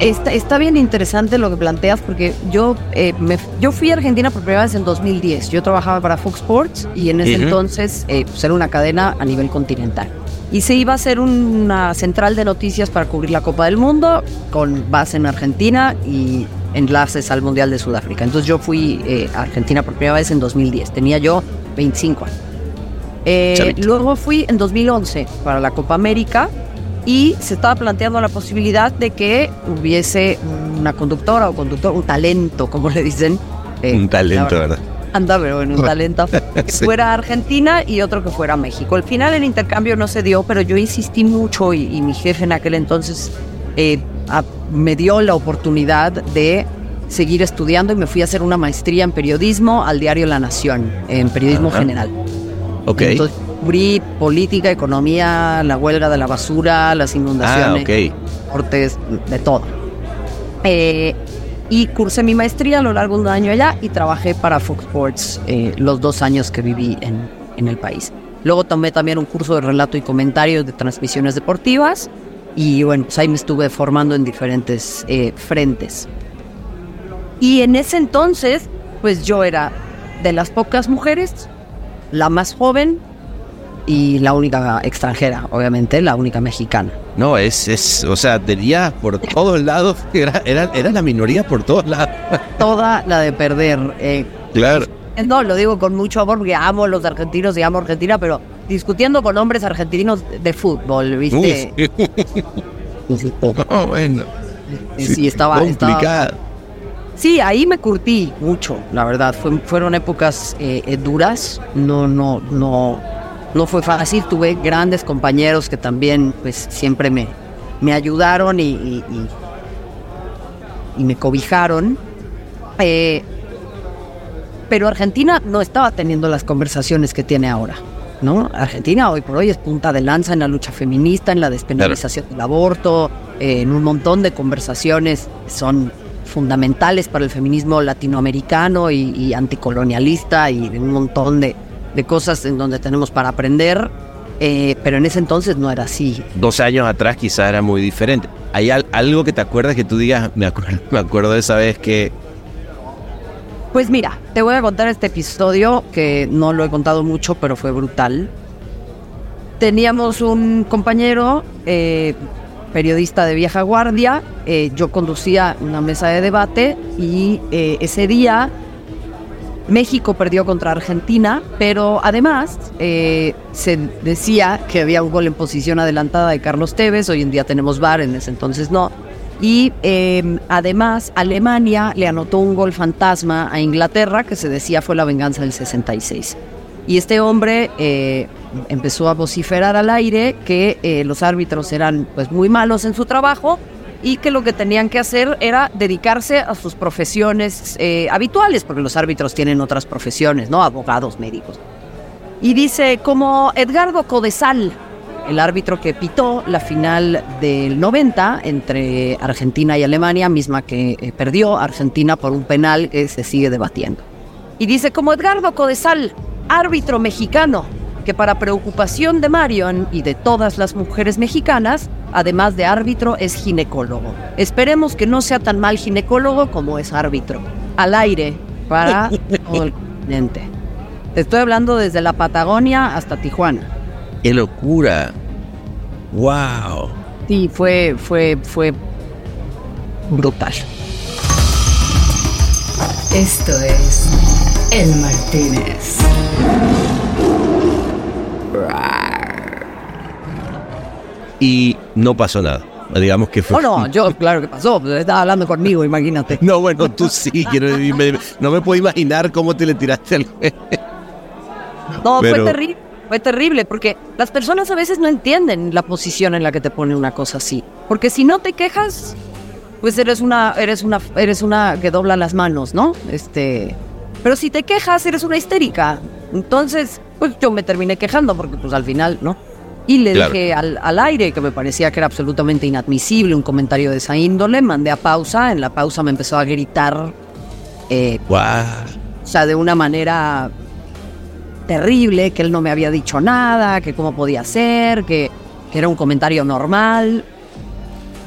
C: Está, está bien interesante lo que planteas porque yo, eh, me- yo fui a Argentina por primera vez en 2010. Yo trabajaba para Fox Sports y en ese
B: Ujú.
C: entonces eh, pues era una cadena a nivel continental. Y se iba a hacer una central de noticias para cubrir la Copa del Mundo con base en Argentina y enlaces al Mundial de Sudáfrica. Entonces yo fui eh, a Argentina por primera vez en 2010. Tenía yo 25 años. Eh, luego fui en 2011 para la Copa América y se estaba planteando la posibilidad de que hubiese una conductora o conductor, un talento, como le dicen. eh,
B: un talento,
C: la-
B: ¿verdad?
C: Anda, pero bueno, un [LAUGHS] talento que
B: Sí.
C: fuera a Argentina y otro que fuera México. Al final el intercambio no se dio, pero yo insistí mucho y, y mi jefe en aquel entonces eh, a- me dio la oportunidad de seguir estudiando y me fui a hacer una maestría en periodismo al diario La Nación, en periodismo
B: Ajá.
C: general.
B: Ok.
C: Entonces cubrí política, economía, la huelga de la basura, las
B: ah,
C: inundaciones,
B: ok.
C: deportes, de todo. Eh, y cursé mi maestría a lo largo de un año allá y trabajé para Fox Sports eh, los dos años que viví en, en el país. Luego tomé también un curso de relato y comentario de transmisiones deportivas y bueno, pues ahí me estuve formando en diferentes eh, frentes. Y en ese entonces, pues yo era de las pocas mujeres, la más joven y la única extranjera, obviamente, la única mexicana.
B: No, es, es, o sea, tenía por todos lados, [LAUGHS] era, era, era la minoría por todos lados.
C: Toda la de perder. eh,
B: Claro.
C: No, lo digo con mucho amor porque amo a los argentinos y amo a Argentina, pero discutiendo con hombres argentinos de fútbol, ¿viste? [LAUGHS]
B: No, bueno.
C: sí, estaba, estaba-
B: complicado.
C: Sí, ahí me curtí mucho, la verdad. Fue- fueron épocas eh, eh, duras. No, no, no, no fue fácil. Tuve grandes compañeros que también, pues, siempre me, me ayudaron y, y- y- y me cobijaron. Eh, pero Argentina no estaba teniendo las conversaciones que tiene ahora. ¿no? Argentina hoy por hoy es punta de lanza en la lucha feminista, en la despenalización del aborto, eh, en un montón de conversaciones que son fundamentales para el feminismo latinoamericano y, y anticolonialista y un montón de, de cosas en donde tenemos para aprender, eh, pero en ese entonces no era así.
B: 12 años atrás quizá era muy diferente. ¿Hay al- algo que te acuerdas que tú digas, me acuerdo, [LAUGHS] me acuerdo de esa vez que...
C: Pues mira, te voy a contar este episodio que no lo he contado mucho, pero fue brutal. Teníamos un compañero, eh, periodista de vieja guardia, eh, yo conducía una mesa de debate y eh, ese día México perdió contra Argentina, pero además eh, se decía que había un gol en posición adelantada de Carlos Tevez, hoy en día tenemos VAR, en ese entonces no. Y eh, además Alemania le anotó un gol fantasma a Inglaterra que se decía fue la venganza del 66. Y este hombre eh, empezó a vociferar al aire que eh, los árbitros eran pues muy malos en su trabajo y que lo que tenían que hacer era dedicarse a sus profesiones eh, habituales, porque los árbitros tienen otras profesiones, ¿no? Abogados, médicos. Y dice, como Edgardo Codesal, el árbitro que pitó la final del 90 entre Argentina y Alemania, misma que eh, perdió Argentina por un penal que se sigue debatiendo. Y dice, como Edgardo Codesal, árbitro mexicano, que para preocupación de Marion y de todas las mujeres mexicanas, además de árbitro, es ginecólogo. Esperemos que no sea tan mal ginecólogo como es árbitro. Al aire, para [LAUGHS] todo el continente. Te estoy hablando desde la Patagonia hasta Tijuana.
B: ¡Qué locura! ¡Wow!
C: Sí, fue, fue, fue brutal.
A: Esto es El Martínez.
B: Y no pasó nada. Digamos que fue.
C: Oh, no, yo, claro que pasó. Estaba hablando conmigo, imagínate. [LAUGHS]
B: No, bueno, tú sí. quiero me- no me puedo imaginar cómo te le tiraste al.
C: No,
B: Pero-
C: fue terrible. Fue terrible porque las personas a veces no entienden la posición en la que te pone una cosa así. Porque si no te quejas, pues eres una, eres una, eres una que dobla las manos, ¿no? Este, pero si te quejas, eres una histérica. Entonces, pues yo me terminé quejando porque pues al final, ¿no? Y le
B: Claro.
C: dije al, al aire que me parecía que era absolutamente inadmisible un comentario de esa índole, mandé a pausa, en la pausa me empezó a gritar eh,
B: ¡Guau!
C: o sea, de una manera terrible, que él no me había dicho nada, que cómo podía ser, que, que era un comentario normal.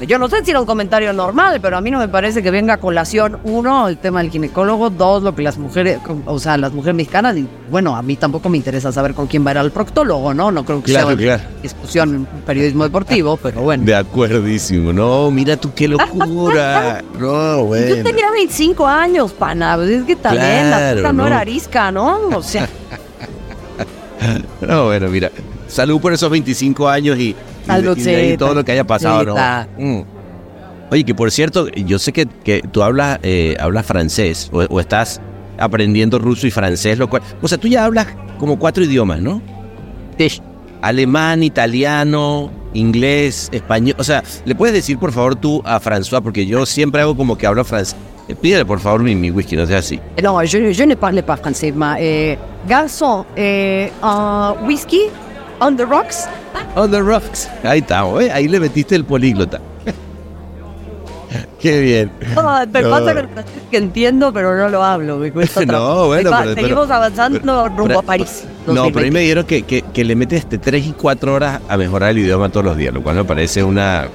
C: Yo no sé si era un comentario normal, pero a mí no me parece que venga a colación, uno, el tema del ginecólogo, dos, lo que las mujeres, o sea, las mujeres mexicanas, y bueno, a mí tampoco me interesa saber con quién va a ir al proctólogo, ¿no? No creo que
B: Claro,
C: sea
B: claro.
C: una discusión en periodismo deportivo, pero bueno.
B: De acuerdísimo. No, mira tú qué locura. [LAUGHS] No,
C: Yo
B: bueno.
C: tenía 25 años, pana, pues es que también la
B: Claro,
C: puta no
B: ¿no?
C: era arisca, ¿no? O sea... [LAUGHS]
B: No, bueno, mira. Salud por esos 25 años y, y,
C: Salud,
B: y de ahí
C: sí,
B: todo lo que haya pasado, ¿no?
C: sí,
B: Mm. Oye, que por cierto, yo sé que, que tú hablas, eh, hablas francés o, o estás aprendiendo ruso y francés, lo cual. O sea, tú ya hablas como cuatro idiomas, ¿no? Alemán, italiano, inglés, español. O sea, ¿le puedes decir por favor tú a François? Porque yo siempre hago como que hablo francés. Eh, Pídele por favor mi, mi whisky, no sea así.
C: Non, je, je ne parle pas français, ma eh, garçon, eh, un whisky on the rocks.
B: On the rocks. Ahí estamos, ¿eh? Ahí le metiste el políglota. [LAUGHS] Qué bien.
C: Ah, me
B: No.
C: pasa con que entiendo, pero no lo hablo. Me cuesta [LAUGHS]
B: No, bueno, pero-
C: seguimos
B: pero-
C: avanzando rumbo a París.
B: No, pero a mí
C: 2020.
B: me dijeron que, que, que le metes este 3 y 4 horas a mejorar el idioma todos los días, lo cual me parece una...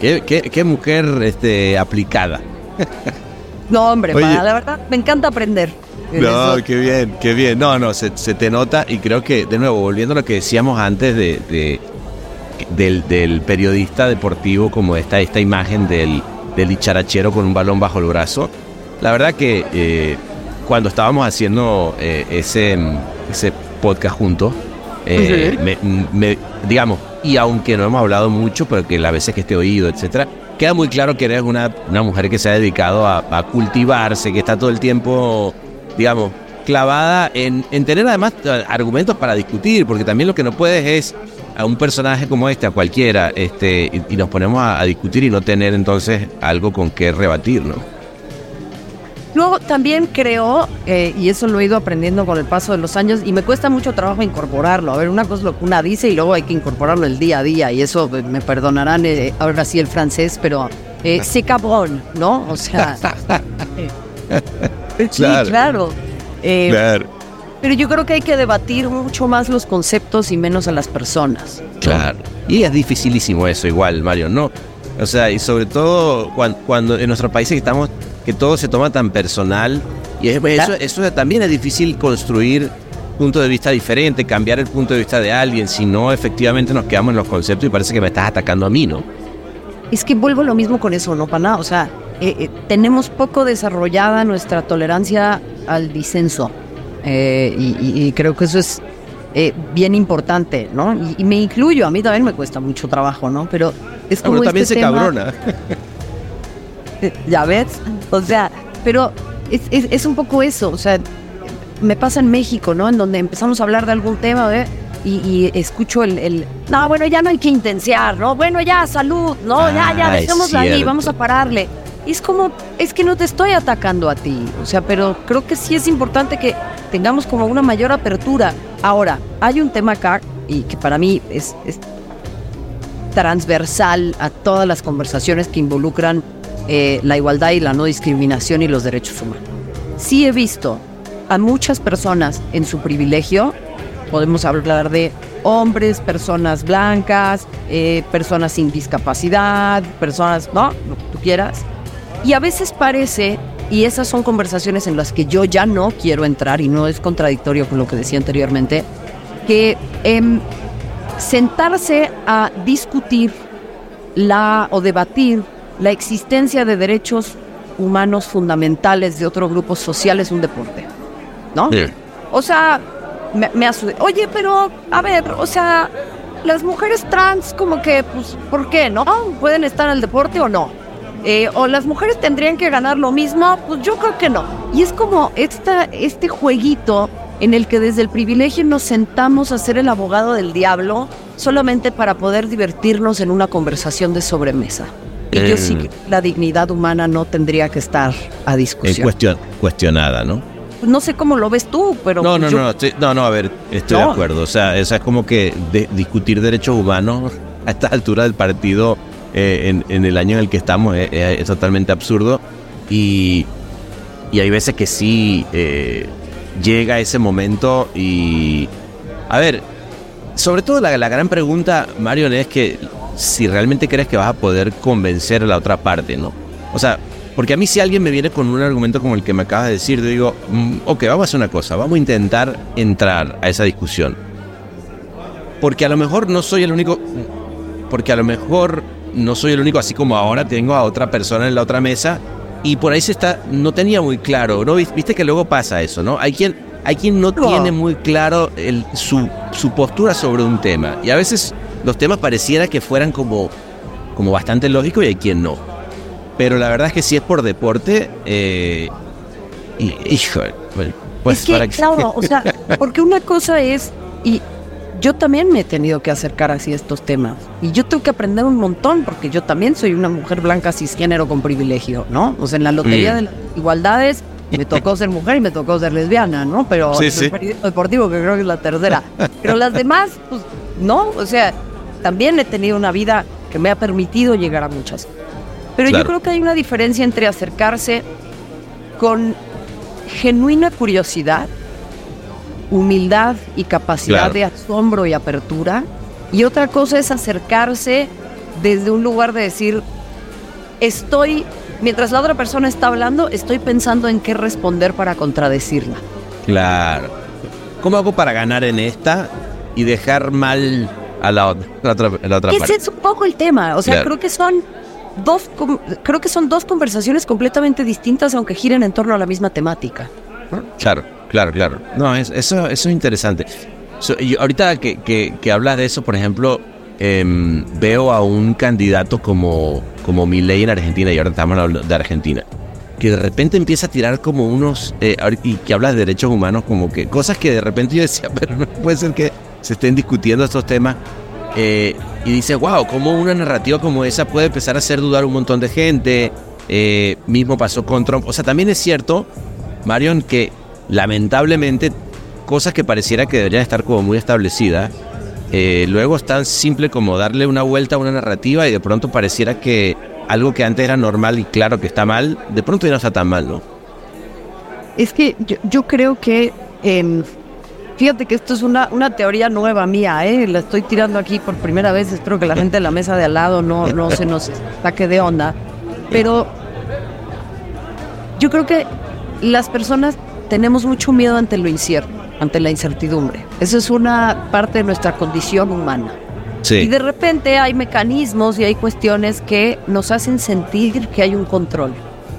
B: Qué, qué- qué mujer este, aplicada. [LAUGHS]
C: No, hombre, pana, la verdad, me encanta aprender.
B: No, qué bien, qué bien. No, no, se, se te nota y creo que, de nuevo, volviendo a lo que decíamos antes de, de- del, del periodista deportivo, como esta, esta imagen del, del dicharachero con un balón bajo el brazo, la verdad que eh, cuando estábamos haciendo eh, ese, ese podcast juntos, eh,
C: Ujú.
B: me- me- digamos, y aunque no hemos hablado mucho, pero que las veces que esté oído, etcétera, queda muy claro que eres una, una mujer que se ha dedicado a, a cultivarse, que está todo el tiempo, digamos, clavada en, en tener además argumentos para discutir, porque también lo que no puedes es a un personaje como este, a cualquiera, este, y, y nos ponemos a, a discutir y no tener entonces algo con qué rebatir, ¿no?
C: Luego también creo, eh, y eso lo he ido aprendiendo con el paso de los años, y me cuesta mucho trabajo incorporarlo. A ver, una cosa es lo que una dice y luego hay que incorporarlo el día a día, y eso eh, me perdonarán eh, ahora sí el francés, pero eh, [LAUGHS] c'est cabrón, ¿no? O sea. [LAUGHS] [LAUGHS] sí,
B: Claro.
C: claro. Eh,
B: Claro.
C: Pero yo creo que hay que debatir mucho más los conceptos y menos a las personas.
B: Claro. Y es dificilísimo eso igual, Mario, ¿no? O sea, y sobre todo cuando, cuando en nuestros países estamos, que todo se toma tan personal, y es- eso, eso también es difícil construir punto de vista diferente, cambiar el punto de vista de alguien, si no efectivamente nos quedamos en los conceptos y parece que me estás atacando a mí, ¿no?
C: Es que vuelvo lo mismo con eso, ¿no, pana? O sea, eh, eh, tenemos poco desarrollada nuestra tolerancia al disenso. Eh, y, creo que eso es eh, bien importante, ¿no? Y, y me incluyo, a mí también me cuesta mucho trabajo, ¿no? Pero es
B: Ah,
C: como
B: pero también
C: este
B: se
C: tema-
B: cabrona. [LAUGHS]
C: ya ves, o sea, pero es, es- es un poco eso, o sea, me pasa en México, ¿no? En donde empezamos a hablar de algún tema, ¿ve? Y, y escucho el, el, no, bueno, ya no hay que intensiar, ¿no? Bueno, ya, salud, ¿no? ya, ya,
B: Ah,
C: dejémosla ahí, vamos a pararle. Es como, es que no te estoy atacando a ti, o sea, pero creo que sí es importante que tengamos como una mayor apertura. Ahora, hay un tema acá, y que para mí es, es transversal a todas las conversaciones que involucran eh, la igualdad y la no discriminación y los derechos humanos. Sí he visto a muchas personas en su privilegio, podemos hablar de hombres, personas blancas, eh, personas sin discapacidad, personas, ¿no? Lo que tú quieras. Y a veces parece, y esas son conversaciones en las que yo ya no quiero entrar, y no es contradictorio con lo que decía anteriormente, que em, sentarse a discutir la o debatir la existencia de derechos humanos fundamentales de otro grupo social es un deporte, ¿no? O sea, me, me Oye, pero, a ver, o sea, las mujeres trans como que, pues, ¿por qué, no? ¿Pueden estar en el deporte o no? Eh, o las mujeres tendrían que ganar lo mismo, pues yo creo que no. Y es como esta, este jueguito en el que desde el privilegio nos sentamos a ser el abogado del diablo solamente para poder divertirnos en una conversación de sobremesa. Y yo sí que la dignidad humana no tendría que estar a discusión.
B: Cuestión, cuestionada, ¿no?
C: No sé cómo lo ves tú, pero...
B: No, no, no, no, no, a ver, estoy de acuerdo. O sea, esa es como que discutir derechos humanos a esta altura del partido eh, en, el año en el que estamos eh, eh, es, totalmente absurdo. Y, y, hay veces que sí llega ese momento y... A ver, sobre todo la, la gran pregunta, Marion, es que si realmente crees que vas a poder convencer a la otra parte, ¿no? O sea, porque a mí si alguien me viene con un argumento como el que me acabas de decir, yo digo, mm, ok, vamos a hacer una cosa, vamos a intentar entrar a esa discusión. Porque a lo mejor no soy el único, porque a lo mejor no soy el único, así como ahora tengo a otra persona en la otra mesa y por ahí se está, no tenía muy claro, ¿no? Viste que luego pasa eso, ¿no? Hay quien, hay quien no, tiene muy claro el, su, su postura sobre un tema y a veces los temas pareciera que fueran como, como bastante lógicos y hay quien no. Pero la verdad es que si es por deporte, eh, hijo,
C: pues es que, para claro, o sea, [LAUGHS] porque una cosa es, y yo también me he tenido que acercar así a estos temas, y yo tengo que aprender un montón, porque yo también soy una mujer blanca cisgénero con privilegio, ¿no? O sea, en la lotería mm. de las igualdades me tocó ser mujer y me tocó ser lesbiana, ¿no? Pero sí, el deportivo, que creo que es la tercera. Pero las demás, pues, no, o sea, también he tenido una vida que me ha permitido llegar a muchas. Pero yo creo que hay una diferencia entre acercarse con genuina curiosidad, humildad y capacidad de asombro y apertura. Y otra cosa es acercarse desde un lugar de decir, estoy, mientras la otra persona está hablando, estoy pensando en qué responder para contradecirla.
B: Claro. ¿Cómo hago para ganar en esta y dejar mal a la, otra, la otra
C: Ese es un poco el tema. O sea, creo que son dos creo que son dos conversaciones completamente distintas, aunque giren en torno a la misma temática.
B: Claro, claro, claro. No, es, eso, eso es interesante. ahorita que, que, hablas de eso, por ejemplo, em, veo a un candidato como, como Milei en Argentina, y ahora estamos hablando de Argentina, que de repente empieza a tirar como unos, eh, y que habla de derechos humanos, como que cosas que de repente yo decía, [LAUGHS] pero no puede ser que se estén discutiendo estos temas. Eh, y dice, wow, ¿cómo una narrativa como esa puede empezar a hacer dudar un montón de gente? Eh, mismo pasó con Trump. O sea, también es cierto, Marion, que lamentablemente cosas que pareciera que deberían estar como muy establecidas, eh, luego es tan simple como darle una vuelta a una narrativa y de pronto pareciera que algo que antes era normal y claro que está mal, de pronto ya no está tan mal, ¿no?
C: Es que yo, creo que em, Fíjate que esto es una, una teoría nueva mía, ¿eh? la estoy tirando aquí por primera vez, espero que la gente de la mesa de al lado no, no se nos saque de onda, pero yo creo que las personas tenemos mucho miedo ante lo incierto, ante la incertidumbre. Esa es una parte de nuestra condición humana. Y de repente hay mecanismos y hay cuestiones que nos hacen sentir que hay un control.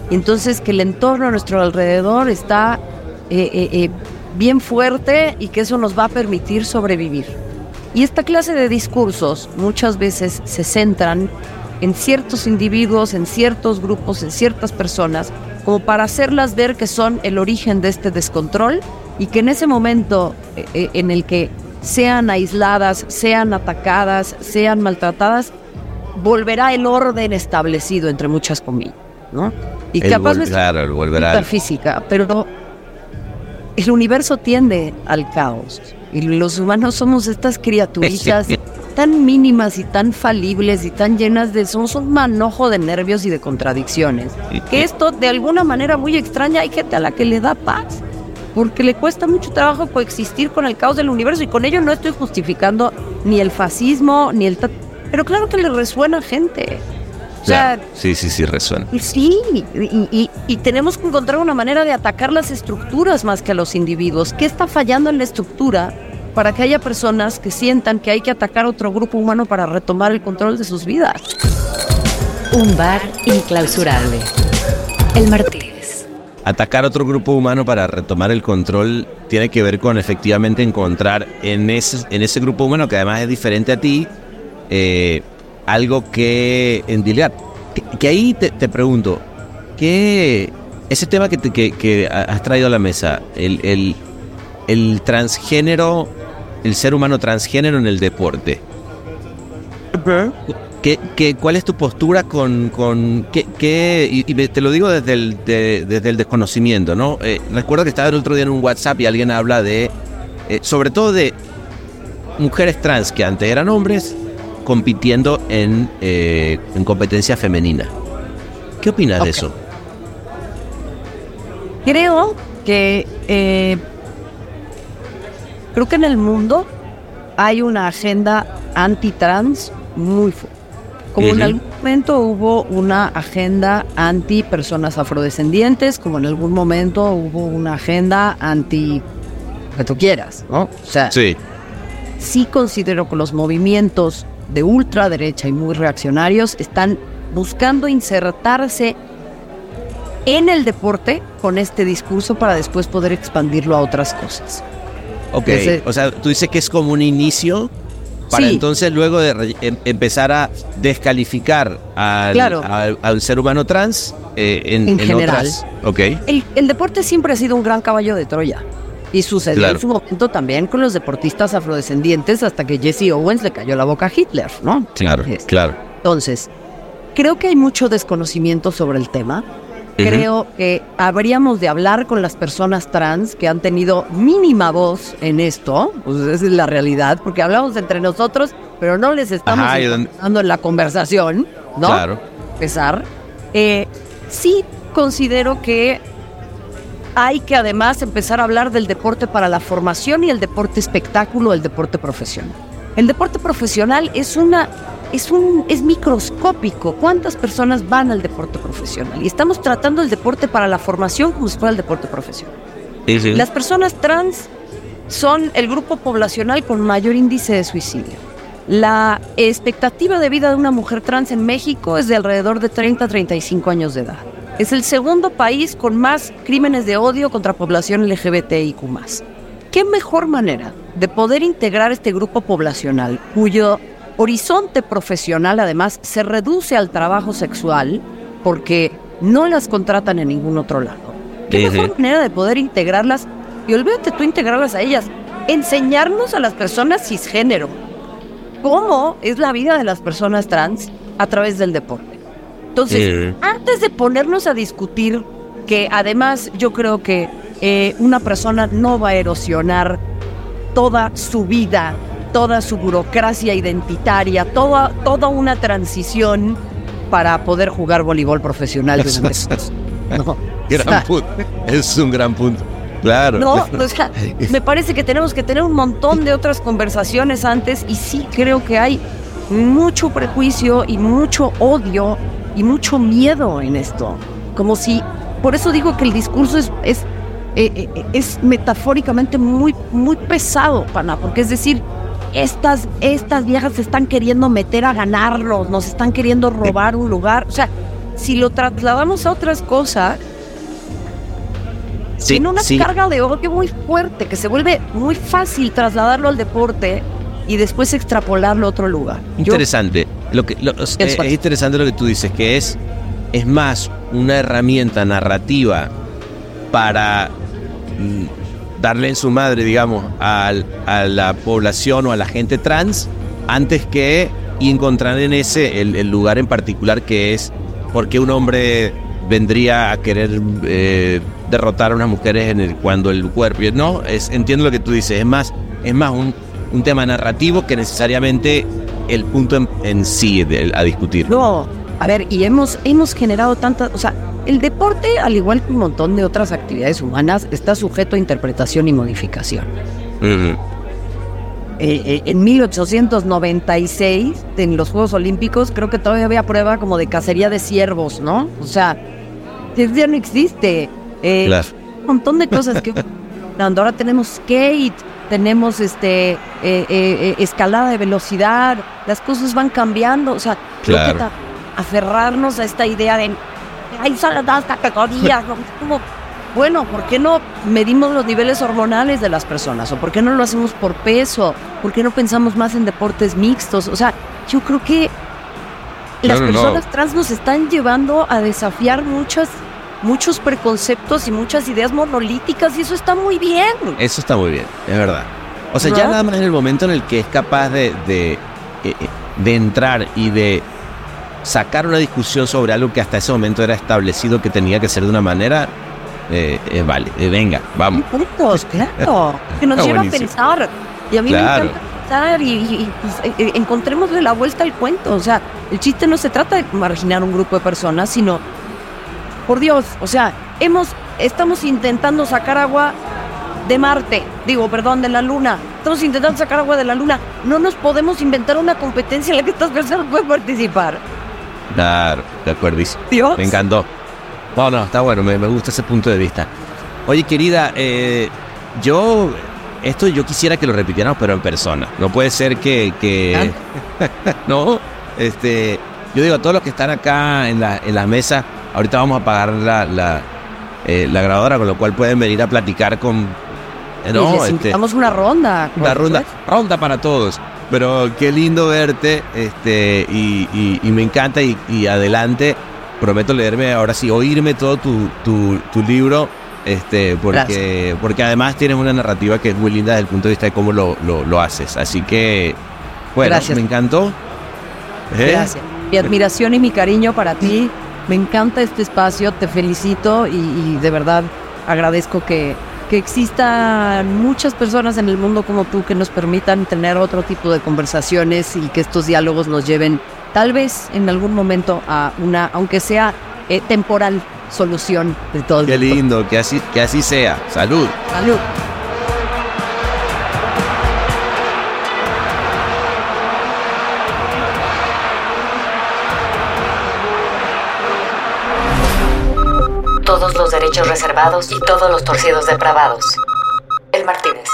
C: Y entonces que el entorno a nuestro alrededor está eh, eh, eh bien fuerte y que eso nos va a permitir sobrevivir. Y esta clase de discursos muchas veces se centran en ciertos individuos, en ciertos grupos, en ciertas personas, como para hacerlas ver que son el origen de este descontrol y que en ese momento eh, eh, en el que sean aisladas, sean atacadas, sean maltratadas, volverá el orden establecido entre muchas comillas, ¿no?
B: Y capaz de claro, volverá
C: física, pero el universo tiende al caos y los humanos somos estas [LAUGHS] criaturitas tan mínimas y tan falibles y tan llenas de... Somos un manojo de nervios y de contradicciones. Que esto, de alguna manera muy extraña, hay gente a la que le da paz. Porque le cuesta mucho trabajo coexistir con el caos del universo. Y con ello no estoy justificando ni el fascismo, ni el... Pero claro que le resuena a gente. O sea,
B: sí, sí, sí, resuena.
C: Sí, y, y, tenemos que encontrar una manera de atacar las estructuras más que a los individuos. ¿Qué está fallando en la estructura para que haya personas que sientan que hay que atacar a otro grupo humano para retomar el control de sus vidas?
A: Un bar inclausurable. El Martínez.
B: Atacar a otro grupo humano para retomar el control tiene que ver con efectivamente encontrar en ese, en ese grupo humano que además es diferente a ti, eh, algo que endiliar. Que, que ahí te, pregunto, ¿qué ese tema que, que, has traído a la mesa, el, el, el, transgénero, el ser humano transgénero en el deporte? ¿Qué, cuál es tu postura con, con qué, y, te lo digo desde el, desde el desconocimiento, ¿no? Eh, recuerdo que estaba el otro día en un WhatsApp y alguien habla de, eh, sobre todo de mujeres trans que antes eran hombres compitiendo en, eh, en competencia femenina. ¿Qué opinas de eso?
C: Creo que eh, creo que en el mundo hay una agenda anti-trans muy fuerte. Como en algún momento hubo una agenda anti personas afrodescendientes, como en algún momento hubo una agenda anti que tú quieras, ¿no? O sea, sí. sí considero que los movimientos de ultraderecha y muy reaccionarios están buscando insertarse en el deporte con este discurso para después poder expandirlo a otras cosas.
B: Ok, o sea, tú dices que es como un inicio para entonces luego de em, empezar a descalificar al, ser humano trans eh, en,
C: general.
B: Okay.
C: El, el, deporte siempre ha sido un gran caballo de Troya. Y sucedió en su momento también con los deportistas afrodescendientes hasta que Jesse Owens le cayó la boca a Hitler, ¿no?
B: Claro, este, claro.
C: Entonces, creo que hay mucho desconocimiento sobre el tema. Creo que habríamos de hablar con las personas trans que han tenido mínima voz en esto, pues esa es la realidad, porque hablamos entre nosotros, pero no les estamos dando en la conversación, ¿no? Claro. Pesar. Eh, sí considero que hay que además empezar a hablar del deporte para la formación y el deporte espectáculo, el deporte profesional. El deporte profesional es una es un es microscópico. ¿Cuántas personas van al deporte profesional? Y estamos tratando el deporte para la formación como si fuera el deporte profesional. Las personas trans son el grupo poblacional con mayor índice de suicidio. La expectativa de vida de una mujer trans en México es de alrededor de 30 a 35 años de edad. Es el segundo país con más crímenes de odio contra población LGBTIQ. ¿Qué mejor manera de poder integrar este grupo poblacional cuyo horizonte profesional además se reduce al trabajo sexual porque no las contratan en ningún otro lado? ¿Qué mejor manera de poder integrarlas? Y olvídate tú integrarlas a ellas. Enseñarnos a las personas cisgénero cómo es la vida de las personas trans a través del deporte. Entonces, antes de ponernos a discutir, que además yo creo que eh, una persona no va a erosionar toda su vida, toda su burocracia identitaria, toda, toda una transición para poder jugar voleibol profesional.
B: no, [LAUGHS] gran punto. Es un gran punto. Claro.
C: No, o sea, [LAUGHS] me parece que tenemos que tener un montón de otras conversaciones antes y sí creo que hay mucho prejuicio y mucho odio y mucho miedo en esto. Como si, por eso digo que el discurso es, es, eh, eh, es metafóricamente muy, muy pesado, pana, porque es decir, estas, estas viejas se están queriendo meter a ganarlos, nos están queriendo robar un lugar. O sea, si lo trasladamos a otras cosas, tiene una carga de odio muy fuerte que se vuelve muy fácil trasladarlo al deporte y después extrapolarlo a otro lugar.
B: Interesante. Lo que, es, interesante lo que tú dices, que es, es más una herramienta narrativa para darle en su madre, digamos, a, la población o a la gente trans, antes que encontrar en ese el, lugar en particular que es porque un hombre vendría a querer eh, derrotar a unas mujeres cuando el cuerpo no es entiendo lo que tú dices es más es más un, tema narrativo que necesariamente
E: el punto en, sí a discutir.
C: No, a ver, y hemos, hemos generado tantas, el deporte, al igual que un montón de otras actividades humanas, está sujeto a interpretación y modificación. Eh, eh, en 1896, en los Juegos Olímpicos, creo que todavía había prueba como de cacería de ciervos, ¿no? O sea, ya no existe. Eh, un montón de cosas que... ahora tenemos skate, tenemos este escalada de velocidad, las cosas van cambiando, o sea, que aferrarnos a esta idea de hay son las categorías. Como, bueno, ¿por qué no medimos los niveles hormonales de las personas? ¿O por qué no lo hacemos por peso? ¿Por qué no pensamos más en deportes mixtos? O sea, yo creo que las personas trans nos están llevando a desafiar muchas muchos preconceptos y muchas ideas monolíticas y eso está muy bien.
E: Eso está muy bien, es verdad. O sea, ya nada más en el momento en el que es capaz de, de, eh, eh, de entrar y de sacar una discusión sobre algo que hasta ese momento era establecido que tenía que ser de una manera, eh, eh vale, eh, venga, vamos.
C: Puntos, [LAUGHS] claro, que nos lleva a pensar. Y a mí me encanta pensar y, pues, eh, encontremos la vuelta al cuento. O sea, el chiste no se trata de marginar un grupo de personas, sino, por Dios, o sea, hemos, estamos intentando sacar agua de Marte, digo, perdón, de la Luna. Estamos intentando sacar agua de la Luna. No nos podemos inventar una competencia en la que estas personas pueden participar.
E: Claro, de acuerdo. Me encantó. No, no, está bueno, me, gusta ese punto de vista. Oye, querida, eh, yo, esto yo quisiera que lo repitiéramos, pero en persona. No puede ser que, [LAUGHS] no, este, yo digo a todos los que están acá en la, en la mesa, ahorita vamos a apagar la, la, eh, la grabadora, con lo cual pueden venir a platicar con...
C: Eh, no, este, una ronda.
E: Una ronda, ronda para todos. Pero qué lindo verte, este, y, me encanta y, adelante. Prometo leerme, ahora sí, oírme todo tu, tu, libro, este, porque, porque además tienes una narrativa que es muy linda desde el punto de vista de cómo lo, lo, haces. Así que, bueno, me encantó.
C: ¿Eh? Gracias. Mi admiración y mi cariño para ti. Me encanta este espacio, te felicito y de verdad agradezco que, que existan muchas personas en el mundo como tú que nos permitan tener otro tipo de conversaciones y que estos diálogos nos lleven tal vez en algún momento a una, aunque sea eh, temporal, solución de todo.
E: Qué lindo, que así, que así sea. Salud.
C: Salud.
A: Reservados y todos los torcidos depravados. El Martínez.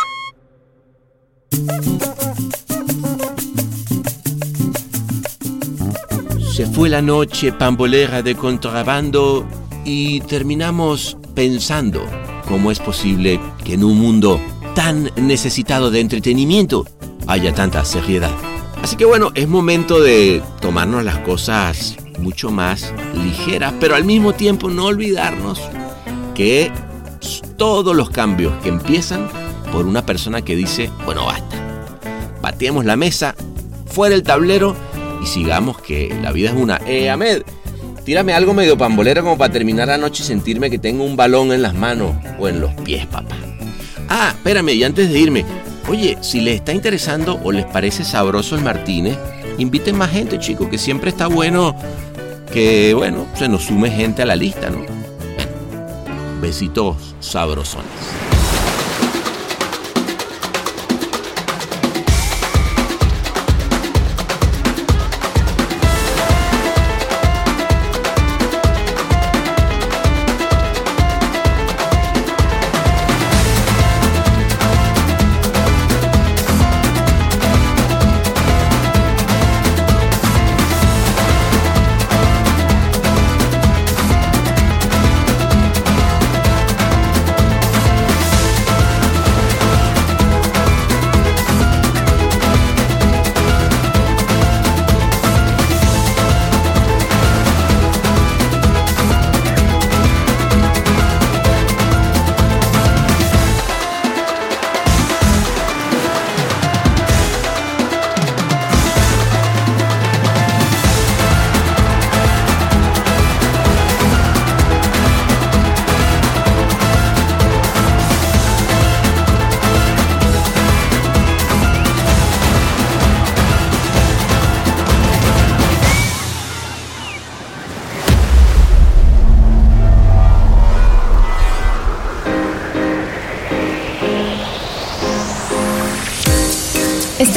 B: Se fue la noche pambolera de contrabando y terminamos pensando cómo es posible que en un mundo tan necesitado de entretenimiento haya tanta seriedad. Así que bueno, es momento de tomarnos las cosas mucho más ligera, pero al mismo tiempo no olvidarnos que todos los cambios que empiezan por una persona que dice, bueno, basta, bateemos la mesa, fuera el tablero y sigamos que la vida es una. Eh, Ahmed, tírame algo medio pambolero como para terminar la noche y sentirme que tengo un balón en las manos o en los pies, papá. Ah, espérame, y antes de irme, oye, si les está interesando o les parece sabroso el Martínez, inviten más gente, chicos, que siempre está bueno que, bueno, se nos sume gente a la lista, ¿no? Besitos sabrosones.